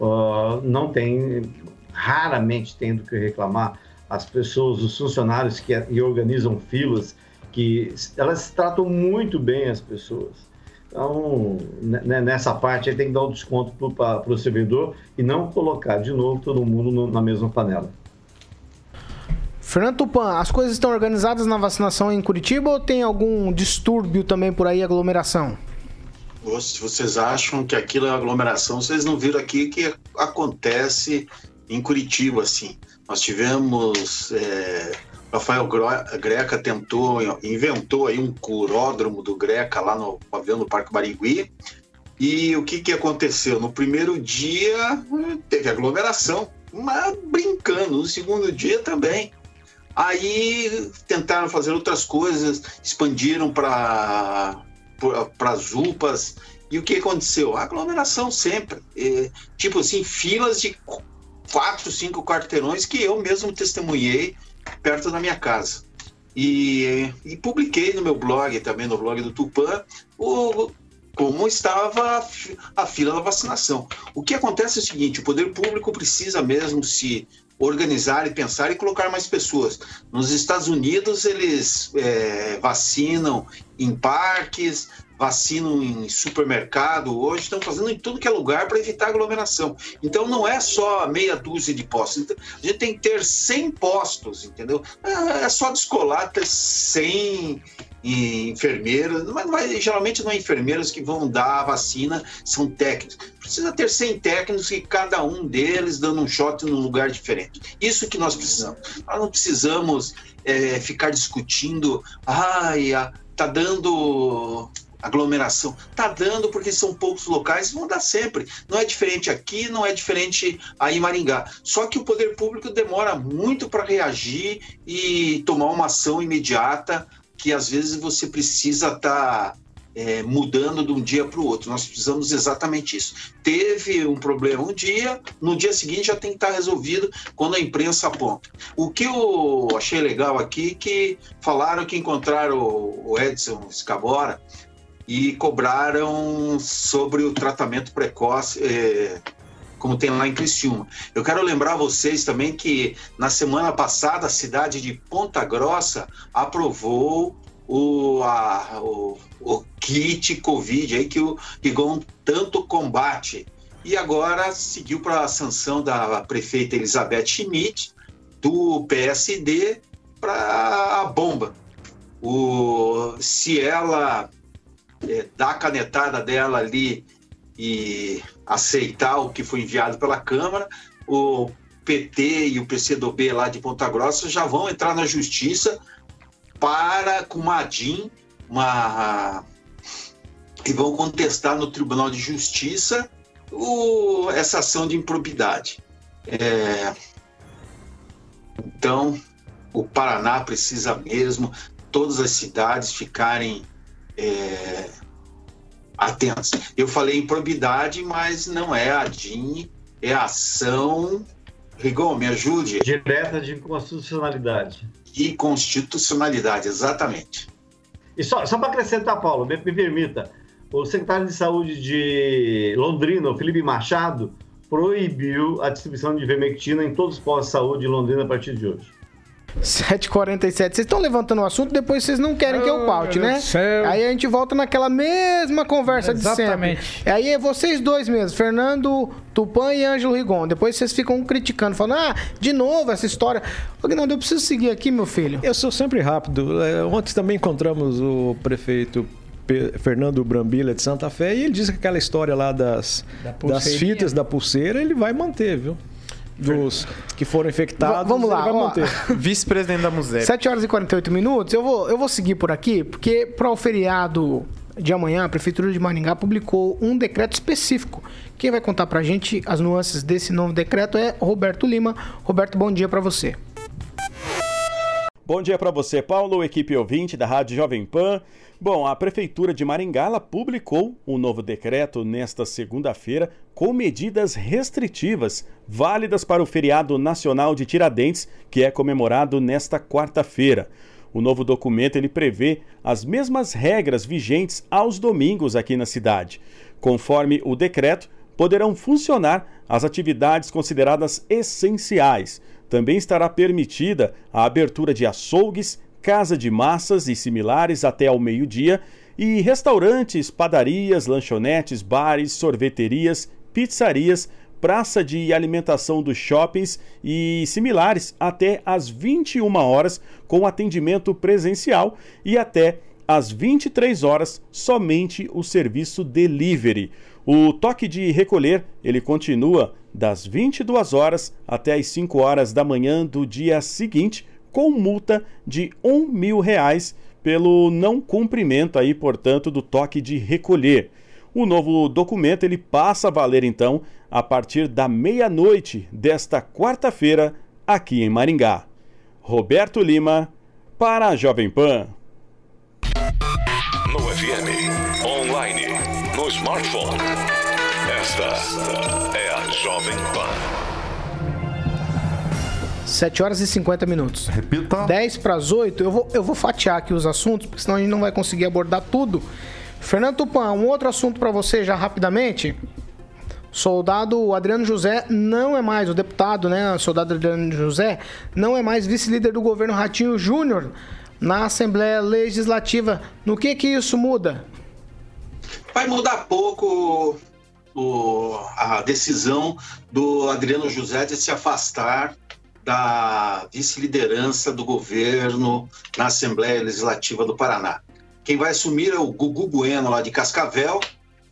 uh, não tem, raramente tem do que reclamar as pessoas, os funcionários que, que organizam filas, que elas tratam muito bem as pessoas. Então, né, nessa parte, aí tem que dar um desconto para o servidor e não colocar de novo todo mundo no, na mesma panela. Fernando Tupan, as coisas estão organizadas na vacinação em Curitiba ou tem algum distúrbio também por aí, aglomeração? Se vocês acham que aquilo é aglomeração, vocês não viram aqui que acontece em Curitiba, assim. Nós tivemos. É, Rafael Greca tentou, inventou aí um curódromo do Greca lá no pavilhão do Parque Barigui. E o que, que aconteceu? No primeiro dia teve aglomeração, mas brincando. No segundo dia também. Aí tentaram fazer outras coisas, expandiram para as UPAs. E o que aconteceu? Aglomeração sempre. É, tipo assim, filas de quatro, cinco quarteirões que eu mesmo testemunhei perto da minha casa. E, e publiquei no meu blog, também no blog do Tupã, o, como estava a fila da vacinação. O que acontece é o seguinte: o poder público precisa mesmo se organizar e pensar e colocar mais pessoas. Nos Estados Unidos, eles é, vacinam em parques, vacinam em supermercado hoje, estão fazendo em tudo que é lugar para evitar aglomeração. Então não é só meia dúzia de postos. Então, a gente tem que ter 100 postos, entendeu? É, é só descolar ter 100 enfermeiros, mas não é, geralmente não é enfermeiros que vão dar a vacina, são técnicos. Precisa ter 100 técnicos e cada um deles dando um shot num lugar diferente. Isso que nós precisamos. Nós não precisamos é, ficar discutindo, ai, ah, tá dando aglomeração. Tá dando porque são poucos locais, vão dar sempre. Não é diferente aqui, não é diferente aí em Maringá. Só que o poder público demora muito para reagir e tomar uma ação imediata, que às vezes você precisa estar tá, é, mudando de um dia para o outro. Nós precisamos exatamente isso. Teve um problema um dia, no dia seguinte já tem que estar tá resolvido quando a imprensa aponta. O que eu achei legal aqui que falaram que encontraram o Edson Scabora e cobraram sobre o tratamento precoce, é, como tem lá em Criciúma. Eu quero lembrar vocês também que na semana passada a cidade de Ponta Grossa aprovou o, a, o, o kit Covid aí que o Rigon tanto combate. E agora seguiu para a sanção da prefeita Elizabeth Schmidt, do PSD, para a bomba. O, se ela é, dar a canetada dela ali e aceitar o que foi enviado pela Câmara, o PT e o PCdoB lá de Ponta Grossa já vão entrar na justiça para, com uma ADIM, uma, e vão contestar no Tribunal de Justiça o, essa ação de improbidade. É, então, o Paraná precisa mesmo, todas as cidades ficarem é, atentas. Eu falei improbidade, mas não é a DIN, é a ação. Rigon, me ajude. Direta de inconstitucionalidade. E constitucionalidade, exatamente. E só, só para acrescentar, Paulo, me, me permita, o secretário de Saúde de Londrina, o Felipe Machado, proibiu a distribuição de vermectina em todos os postos de saúde de Londrina a partir de hoje. 7h47. Vocês estão levantando o assunto, depois vocês não querem oh, que eu paute, né? Aí a gente volta naquela mesma conversa Exatamente. de sempre. Aí é vocês dois mesmo, Fernando Tupan e Ângelo Rigon. Depois vocês ficam criticando, falando, ah, de novo essa história. Aguinaldo, eu preciso seguir aqui, meu filho. Eu sou sempre rápido. É, ontem também encontramos o prefeito Fernando Brambila de Santa Fé e ele disse que aquela história lá das, da das fitas da pulseira ele vai manter, viu? Dos que foram infectados. V vamos lá, Vice-presidente da Museu. 7 horas e 48 minutos. Eu vou, eu vou seguir por aqui, porque para o feriado de amanhã, a Prefeitura de Maringá publicou um decreto específico. Quem vai contar para a gente as nuances desse novo decreto é Roberto Lima. Roberto, bom dia para você. Bom dia para você, Paulo, equipe ouvinte da Rádio Jovem Pan. Bom, a Prefeitura de Maringá publicou um novo decreto nesta segunda-feira com medidas restritivas válidas para o feriado nacional de Tiradentes, que é comemorado nesta quarta-feira. O novo documento ele prevê as mesmas regras vigentes aos domingos aqui na cidade. Conforme o decreto, poderão funcionar as atividades consideradas essenciais. Também estará permitida a abertura de açougues, casa de massas e similares até ao meio-dia, e restaurantes, padarias, lanchonetes, bares, sorveterias, pizzarias, praça de alimentação dos shoppings e similares até às 21 horas com atendimento presencial e até às 23 horas somente o serviço delivery. O toque de recolher, ele continua das 22 horas até as 5 horas da manhã do dia seguinte, com multa de um mil reais pelo não cumprimento aí, portanto, do toque de recolher. O novo documento ele passa a valer então a partir da meia-noite desta quarta-feira aqui em Maringá. Roberto Lima para a Jovem Pan. No FM, online, no smartphone. Esta é a Jovem Pan. 7 horas e 50 minutos. Repita. 10 para as 8. Eu vou, eu vou fatiar aqui os assuntos, porque senão a gente não vai conseguir abordar tudo. Fernando Tupan, um outro assunto para você já rapidamente. Soldado Adriano José não é mais, o deputado, né? Soldado Adriano José não é mais vice-líder do governo Ratinho Júnior na Assembleia Legislativa. No que que isso muda? Vai mudar pouco o, a decisão do Adriano José de se afastar da vice-liderança do governo na Assembleia Legislativa do Paraná. Quem vai assumir é o Gugu Bueno, lá de Cascavel,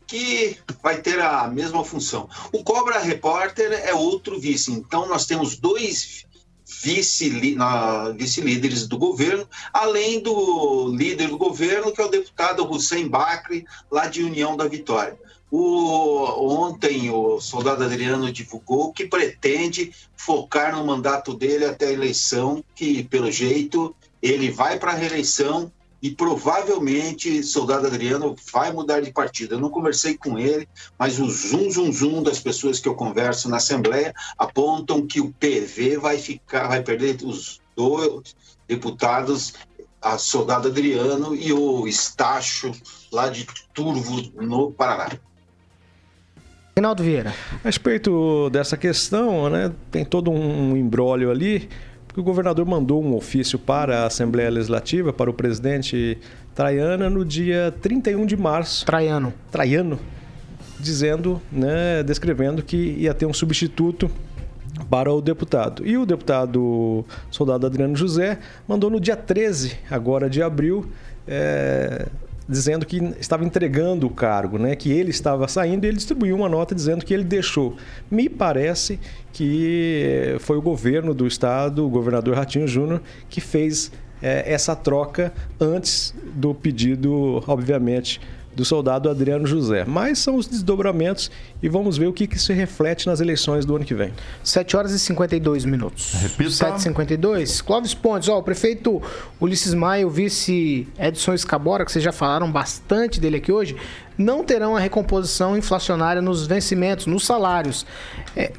que vai ter a mesma função. O Cobra Repórter é outro vice. Então, nós temos dois vice-líderes do governo, além do líder do governo, que é o deputado Hussein Bacri, lá de União da Vitória. O, ontem o soldado Adriano divulgou que pretende focar no mandato dele até a eleição, que pelo jeito ele vai para a reeleição e provavelmente soldado Adriano vai mudar de partido. Eu não conversei com ele, mas o zum zum zum das pessoas que eu converso na Assembleia apontam que o PV vai ficar, vai perder os dois deputados, a soldado Adriano e o Estacho lá de Turvo no Paraná. Reinaldo Vieira. A respeito dessa questão, né, tem todo um embrólio ali, que o governador mandou um ofício para a Assembleia Legislativa, para o presidente Traiana, no dia 31 de março. Traiano. Traiano, dizendo, né, descrevendo que ia ter um substituto para o deputado. E o deputado soldado Adriano José mandou no dia 13, agora de abril, é, dizendo que estava entregando o cargo, né? que ele estava saindo e ele distribuiu uma nota dizendo que ele deixou. Me parece que foi o governo do estado, o governador Ratinho Júnior, que fez é, essa troca antes do pedido, obviamente, do soldado Adriano José. Mas são os desdobramentos e vamos ver o que, que se reflete nas eleições do ano que vem. 7 horas e 52 minutos. Repita. 7 e 52 Clóvis Pontes, ó, o prefeito Ulisses Maia, o vice Edson Escabora, que vocês já falaram bastante dele aqui hoje, não terão a recomposição inflacionária nos vencimentos, nos salários. É,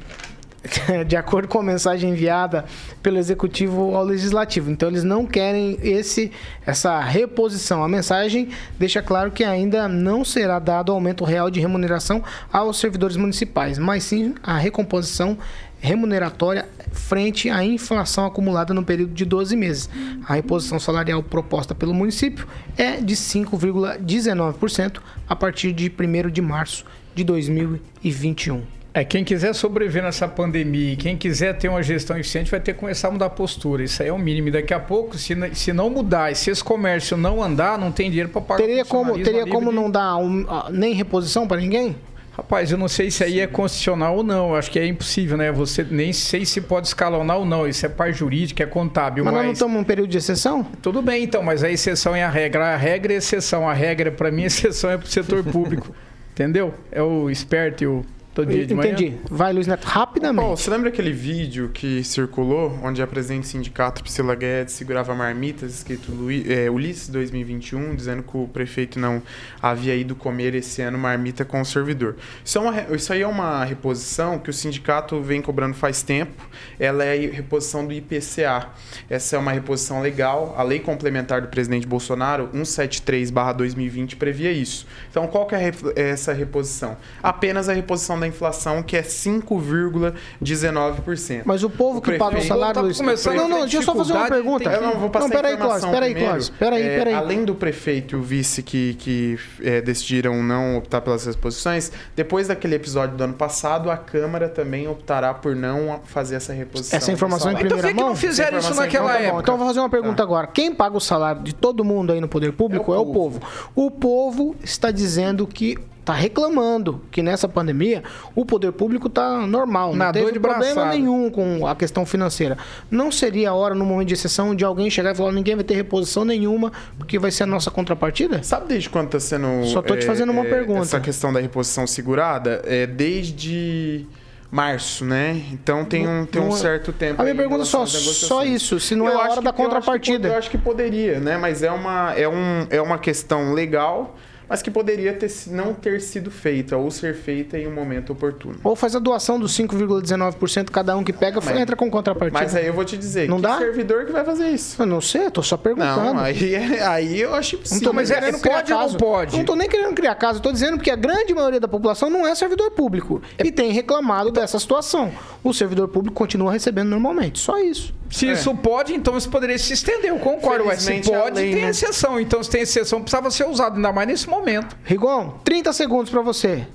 de acordo com a mensagem enviada pelo executivo ao legislativo. Então eles não querem esse essa reposição. A mensagem deixa claro que ainda não será dado aumento real de remuneração aos servidores municipais, mas sim a recomposição remuneratória frente à inflação acumulada no período de 12 meses. A reposição salarial proposta pelo município é de 5,19% a partir de 1 de março de 2021. É, quem quiser sobreviver nessa pandemia, quem quiser ter uma gestão eficiente, vai ter que começar a mudar a postura. Isso aí é o mínimo. Daqui a pouco, se, se não mudar e se esse comércio não andar, não tem dinheiro para pagar Teria como, teria como de... não dar um, nem reposição para ninguém? Rapaz, eu não sei se aí é constitucional ou não. Eu acho que é impossível, né? Você nem sei se pode escalonar ou não. Isso é parte jurídica, é contábil. Mas, mas... nós não estamos num período de exceção? Tudo bem, então, mas a exceção é a regra. A regra é a exceção. A regra, para mim, a exceção é para o setor público. Entendeu? É o esperto e o todo dia de Entendi. manhã. Vai, Luiz Neto, rapidamente. Bom, você lembra aquele vídeo que circulou, onde a presidente do sindicato Priscila Guedes segurava marmitas, escrito Luiz, é, Ulisses 2021, dizendo que o prefeito não havia ido comer esse ano marmita com o servidor. Isso, é uma, isso aí é uma reposição que o sindicato vem cobrando faz tempo. Ela é a reposição do IPCA. Essa é uma reposição legal. A lei complementar do presidente Bolsonaro, 173-2020, previa isso. Então, qual que é essa reposição? Apenas a reposição da inflação, que é 5,19%. Mas o povo O que paga o salário... Tá Luiz- começando não, não, deixa eu só fazer uma pergunta. Eu não vou passar não, peraí, a informação Clóvis, peraí, primeiro. Clóvis, peraí, É, peraí. Além do prefeito e o vice que, que é, decidiram não optar pelas reposições, depois daquele episódio do ano passado, a Câmara também optará por não fazer essa reposição. Essa informação em primeira Então, por que mão? que não fizeram isso naquela então tá época? Então eu vou fazer uma pergunta agora. Quem paga o salário de todo mundo aí no poder público é É o, o povo. O povo está dizendo que está reclamando que nessa pandemia o poder público está normal, não teve de problema braçada. nenhum com a questão financeira. Não seria a hora, no momento de exceção, de alguém chegar e falar ninguém vai ter reposição nenhuma porque vai ser a nossa contrapartida? Sabe desde quando está sendo. Só tô te fazendo uma pergunta. Essa questão da reposição segurada? É desde março, né? Então tem um, tem um Não- certo tempo. A minha pergunta é só, só isso, se não Eu é a hora que- da eu acho que contrapartida. Eu acho que poderia, né? Mas é uma, é um, é uma questão legal, mas que poderia ter, não ter sido feita ou ser feita em um momento oportuno. Ou faz a doação dos 5,19% cada um que pega, mas- entra com contrapartida. Mas aí eu vou te dizer, Não que dá? servidor que vai fazer isso? Eu não sei, eu tô só perguntando. Não, aí, aí eu acho Não impossível. tô mas nem é- querendo é criar pode ou não caso. pode? Não tô nem querendo criar caso. Eu tô dizendo que a grande maioria da população não é servidor público. E tem reclamado dessa situação. O servidor público continua recebendo normalmente. Só isso. Se isso pode, então isso poderia se estender. Eu concordo. Ué, se pode, lei tem não- exceção. Então, se tem exceção, precisava ser usado, ainda mais nesse momento. Rigon, 30 segundos pra você.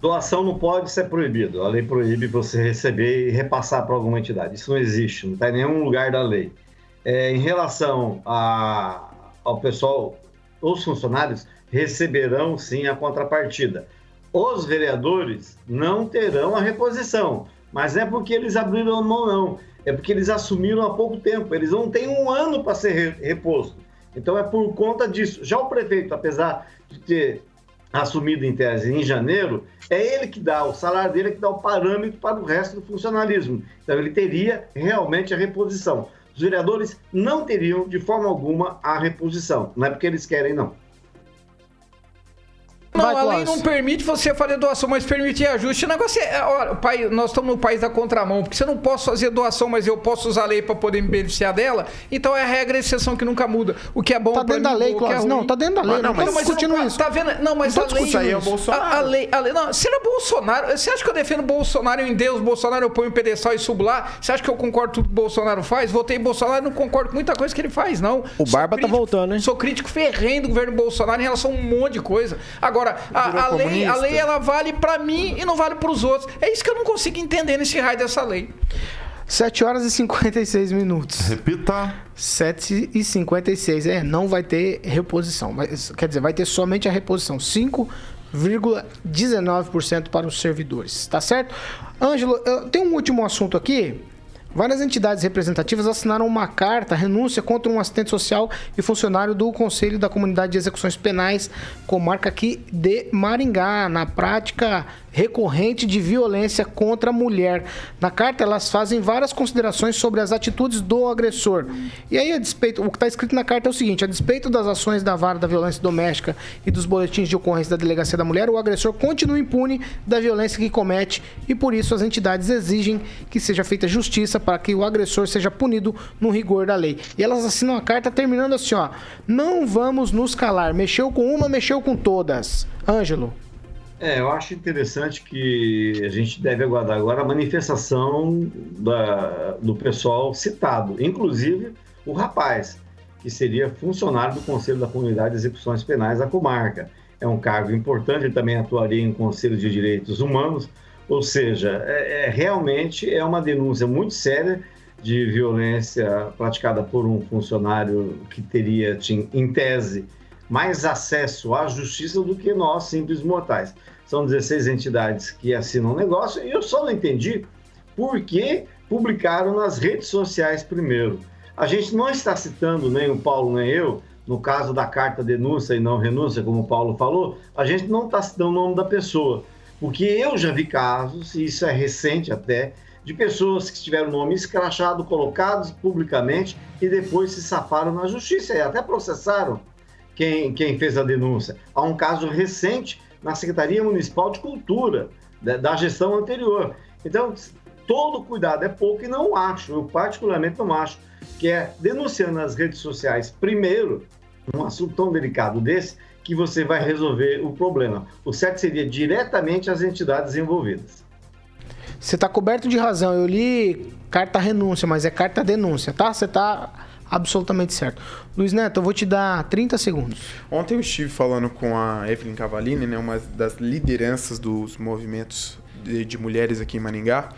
Doação não pode ser proibido. A lei proíbe você receber e repassar para alguma entidade. Isso não existe, não está em nenhum lugar da lei. É, em relação a- ao pessoal, os funcionários receberão sim a contrapartida. Os vereadores não terão a reposição, mas não é porque eles abriram a mão, não. É porque eles assumiram há pouco tempo. Eles não têm um ano para ser re- reposto. Então é por conta disso. Já o prefeito, apesar ter assumido em tese em janeiro, é ele que dá, o salário dele é que dá o parâmetro para o resto do funcionalismo. Então ele teria realmente a reposição. Os vereadores não teriam, de forma alguma, a reposição. Não é porque eles querem, não. Não, a lei não permite você fazer doação, mas permite ajuste. O negócio é, olha, pai, nós estamos no país da contramão, porque você não posso fazer doação, mas eu posso usar a lei para poder me beneficiar dela. Então é a regra e exceção que nunca muda. O que é bom Tá dentro mim, da lei, o que é. Não, tá dentro da lei. Ah, não, mas estamos você discutindo não, isso. Tá vendo? Não, mas Não a lei. discutindo a, isso. a lei, a lei. Não, se era Bolsonaro, você acha que eu defendo Bolsonaro em Deus, Bolsonaro eu ponho um pedestal e subo lá? Você acha que eu concordo com tudo que o Bolsonaro faz? Votei em Bolsonaro e não concordo com muita coisa que ele faz, não. O Barba tá voltando, hein? Sou crítico ferrenho do governo Bolsonaro em relação a um monte de coisa. Agora, a, a lei, a lei ela vale pra mim e não vale pros outros. É isso que eu não consigo entender nesse raio dessa lei. 7 horas e 56 minutos. Repita. 7 e 56. É, não vai ter reposição. Vai- quer dizer, vai ter somente a reposição. 5,19% para os servidores. Tá certo? Ângelo, eu- tem um último assunto aqui. Várias entidades representativas assinaram uma carta renúncia contra um assistente social e funcionário do Conselho da Comunidade de Execuções Penais, comarca aqui de Maringá, na prática recorrente de violência contra a mulher. Na carta, elas fazem várias considerações sobre as atitudes do agressor. E aí, a despeito, o que está escrito na carta é o seguinte: a despeito das ações da vara da violência doméstica e dos boletins de ocorrência da delegacia da mulher, o agressor continua impune da violência que comete e por isso as entidades exigem que seja feita justiça para que o agressor seja punido no rigor da lei. E elas assinam a carta terminando assim, ó: "Não vamos nos calar. Mexeu com uma, mexeu com todas." Ângelo. É, eu acho interessante que a gente deve aguardar agora a manifestação da- do pessoal citado, inclusive o rapaz, que seria funcionário do Conselho da Comunidade de Execuções Penais da comarca. É um cargo importante, ele também atuaria em Conselho de Direitos Humanos, ou seja, é, é- realmente é uma denúncia muito séria de violência praticada por um funcionário que teria, em tese, mais acesso à justiça do que nós, simples mortais. São 16 entidades que assinam o negócio e eu só não entendi por que publicaram nas redes sociais primeiro. A gente não está citando nem o Paulo nem eu, no caso da carta denúncia e não renúncia, como o Paulo falou, a gente não está citando o nome da pessoa. Porque eu já vi casos, e isso é recente até, de pessoas que tiveram nome escrachado, colocados publicamente e depois se safaram na justiça e até processaram quem, quem fez a denúncia. Há um caso recente na Secretaria Municipal de Cultura, da, da gestão anterior. Então, todo cuidado é pouco e não acho, eu particularmente não acho, que é denunciando nas redes sociais, primeiro, um assunto tão delicado desse, que você vai resolver o problema. O certo seria diretamente as entidades envolvidas. Você tá coberto de razão. Eu li carta renúncia, mas é carta denúncia, tá? Você tá absolutamente certo. Luiz Neto, eu vou te dar 30 segundos. Ontem eu estive falando com a Evelyn Cavalini, né, uma das lideranças dos movimentos de, de mulheres aqui em Maningá.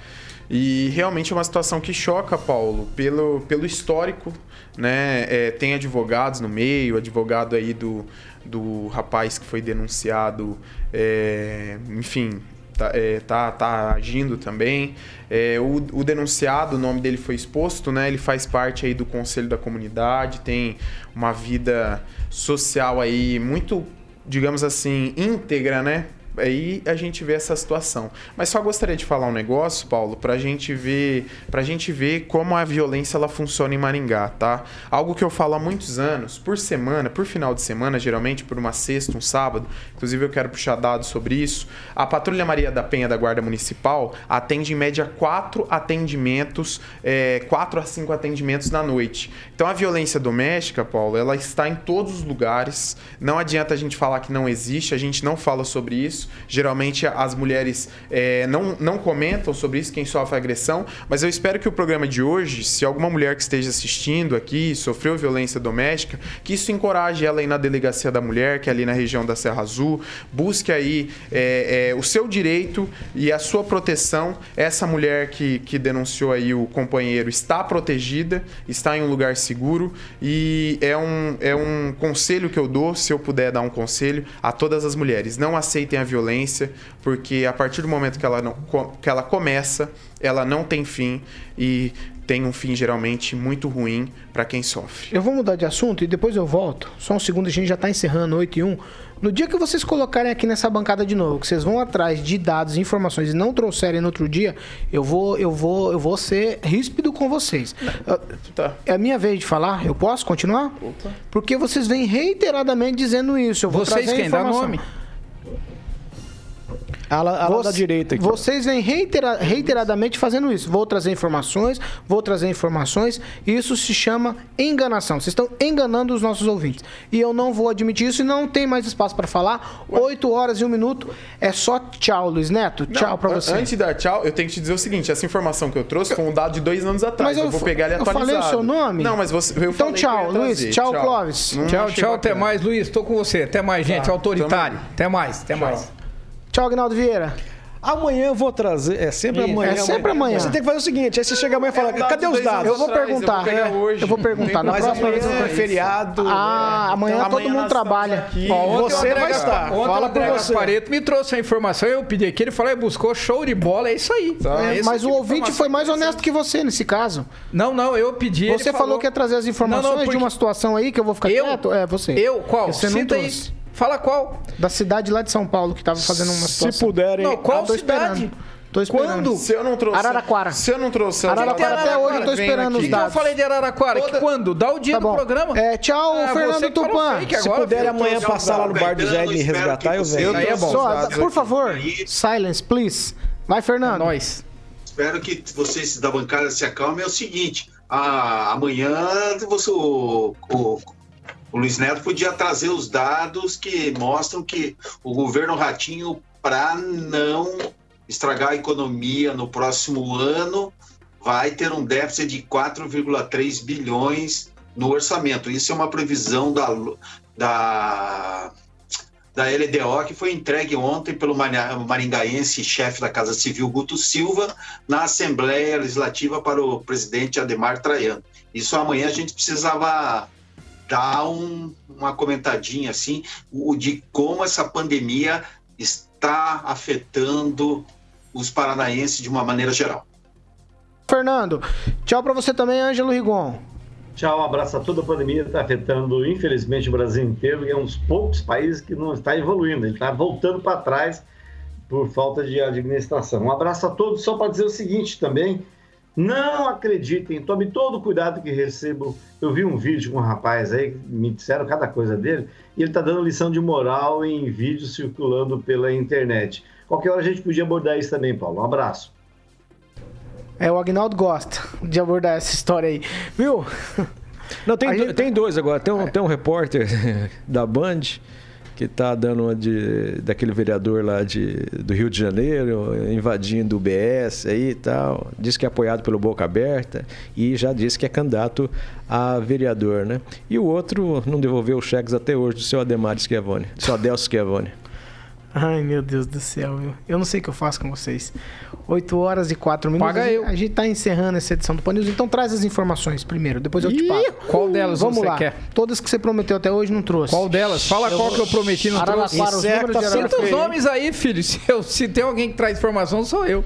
E realmente é uma situação que choca, Paulo, pelo, pelo histórico, né? É, tem advogados no meio, advogado aí do, do rapaz que foi denunciado, é, enfim, tá, é, tá, tá agindo também. É, o, o denunciado, o nome dele foi exposto, né? Ele faz parte aí do conselho da comunidade, tem uma vida social aí muito, digamos assim, íntegra, né? Aí a gente vê essa situação. Mas só gostaria de falar um negócio, Paulo, pra gente ver, pra gente ver como a violência ela funciona em Maringá, tá? Algo que eu falo há muitos anos, por semana, por final de semana, geralmente por uma sexta, um sábado, inclusive eu quero puxar dados sobre isso. A Patrulha Maria da Penha da Guarda Municipal atende em média quatro atendimentos, é, quatro a cinco atendimentos na noite. Então a violência doméstica, Paulo, ela está em todos os lugares. Não adianta a gente falar que não existe, a gente não fala sobre isso. Geralmente as mulheres é, não, não comentam sobre isso, quem sofre agressão, mas eu espero que o programa de hoje, se alguma mulher que esteja assistindo aqui sofreu violência doméstica, que isso encoraje ela aí na delegacia da mulher, que é ali na região da Serra Azul, busque aí é, é, o seu direito e a sua proteção. Essa mulher que, que denunciou aí o companheiro está protegida, está em um lugar seguro e é um, é um conselho que eu dou, se eu puder dar um conselho, a todas as mulheres. Não aceitem a violência, porque a partir do momento que ela, não, que ela começa, ela não tem fim e tem um fim geralmente muito ruim para quem sofre. Eu vou mudar de assunto e depois eu volto. Só um segundo, a gente já tá encerrando 8 e 1. No dia que vocês colocarem aqui nessa bancada de novo, que vocês vão atrás de dados e informações e não trouxerem no outro dia, eu vou, eu vou, eu vou ser ríspido com vocês. Tá. É a minha vez de falar? Eu posso continuar? Porque vocês vêm reiteradamente dizendo isso. Eu vou Vocês trazer quem? Dá informação. nome. Ala, ala da direita aqui. Vocês vêm reitera, reiteradamente fazendo isso. Vou trazer informações, vou trazer informações. Isso se chama enganação. Vocês estão enganando os nossos ouvintes. E eu não vou admitir isso e não tem mais espaço para falar. Oito horas e um minuto. É só tchau, Luiz Neto. Tchau para você. Antes de dar tchau, eu tenho que te dizer o seguinte: essa informação que eu trouxe foi um dado de dois anos atrás. Mas eu, eu vou pegar ele eu atualizado. falei o seu nome? Não, mas você. Eu então falei tchau, eu Luiz. trazer. Tchau, Clóvis. Não Tchau, tchau, até bacana. mais, Luiz. Tô com você. Até mais, gente. Autoritário. Até mais, até mais. Tchau, Agnaldo Vieira. Amanhã eu vou trazer. É sempre Isso. amanhã. É sempre amanhã. Você tem que fazer o seguinte: aí você chega amanhã e fala, É cadê os dados? Eu vou perguntar. eu vou É, hoje. Eu vou perguntar. Na Mas próxima vez eu é feriado. Ah, amanhã Então, todo amanhã mundo trabalha. aqui. Ontem Você o vai estar. Ontem Fala o por você. Gaspareto me trouxe a informação, eu pedi aqui, ele falou, e buscou, show de bola, é isso aí. É esse Mas o tipo de ouvinte foi mais honesto que você nesse caso. Não, não, eu pedi. Você ele falou que ia trazer as informações de uma situação aí que eu vou ficar quieto. É, você. Eu? Qual? Você não trouxe. Fala qual? Da cidade lá de São Paulo que tava fazendo uma Se situação. puderem. Não, qual Ah, tô cidade? esperando. Tô esperando. Quando? Se eu não trouxe. Araraquara. Se eu não trouxe. Araraquara até hoje eu tô esperando O os que, que eu dados. falei de Araraquara? Que Toda- quando? Dá o dia Tá do bom. programa. É, tchau, Ah, Fernando Tupan. Se puder amanhã passar lá no bar do Zé e me resgatar, eu venho. Aí é bom. Só, dados por favor, Aí. silence, please. Vai, Fernando. É Nós. Espero que vocês da bancada se acalmem. É o seguinte: ah, amanhã você, o, o, o Luiz Neto podia trazer os dados que mostram que o governo Ratinho, para não estragar a economia no próximo ano, vai ter um déficit de 4,3 bilhões no orçamento. Isso é uma previsão da, da, da LDO que foi entregue ontem pelo mari- maringaense chefe da Casa Civil, Guto Silva, na Assembleia Legislativa para o presidente Ademar Traiano. Isso amanhã a gente precisava dar um- uma comentadinha assim, o, de como essa pandemia está afetando os paranaenses de uma maneira geral. Fernando, tchau pra você também, Ângelo Rigon. Tchau, um abraço a toda a pandemia. Está afetando, infelizmente, o Brasil inteiro e é um dos poucos países que não está evoluindo. Ele está voltando para trás por falta de administração. Um abraço a todos. Só para dizer o seguinte também: não acreditem, tome todo o cuidado que recebo. Eu vi um vídeo com um rapaz aí, que me disseram cada coisa dele, e ele está dando lição de moral em vídeo circulando pela internet. Qualquer hora a gente podia abordar isso também, Paulo. Um abraço. É, o Agnaldo gosta de abordar essa história aí. Viu? Não, tem, do- gente- tem dois agora. Tem um, tem um repórter da Band que tá dando uma de, daquele vereador lá de, do Rio de Janeiro, invadindo o BS aí e tal. Diz que é apoiado pelo Boca Aberta e já disse que é candidato a vereador, né? E o outro não devolveu os cheques até hoje do seu Ademar Schiavone, do seu Adelso Schiavone. Ai, meu Deus do céu, viu? Eu não sei o que eu faço com vocês. 8 horas e 4 minutos. Paga eu. a gente tá encerrando essa edição do Pan News, então traz as informações primeiro, depois eu te pago. qual delas Vamos você lá. quer? Todas que você prometeu até hoje não trouxe. Qual delas? Fala qual que eu prometi no trouxe. Araraquara, os Incerta números de sempre Araraquara. Cita os nomes aí, filho. Se, eu- se tem alguém que traz informação, sou eu.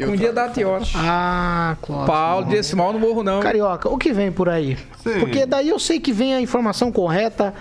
um dia data e hora. Ah, Clóvis. Paulo, decimal não morro não. Carioca, o que vem por aí? Sim. Porque daí eu sei que vem a informação correta,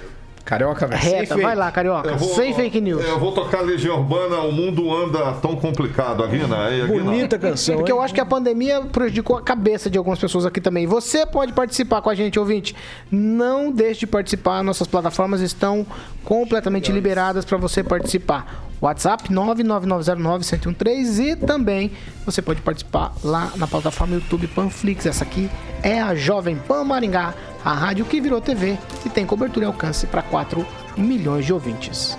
Carioca, velho. reta. Vai lá, Carioca. Vou- Sem fake news. Eu vou tocar Legião Urbana, o mundo anda tão complicado. Aguina, aí, Aguina. Bonita canção, Porque hein? eu acho que a pandemia prejudicou a cabeça de algumas pessoas aqui também. Você pode participar com a gente, ouvinte. Não deixe de participar. Nossas plataformas estão completamente liberadas para você participar. WhatsApp 99909-1013 e também você pode participar lá na plataforma YouTube Panflix. Essa aqui é a Jovem Pan Maringá, a rádio que virou TV e tem cobertura e alcance para 4 milhões de ouvintes.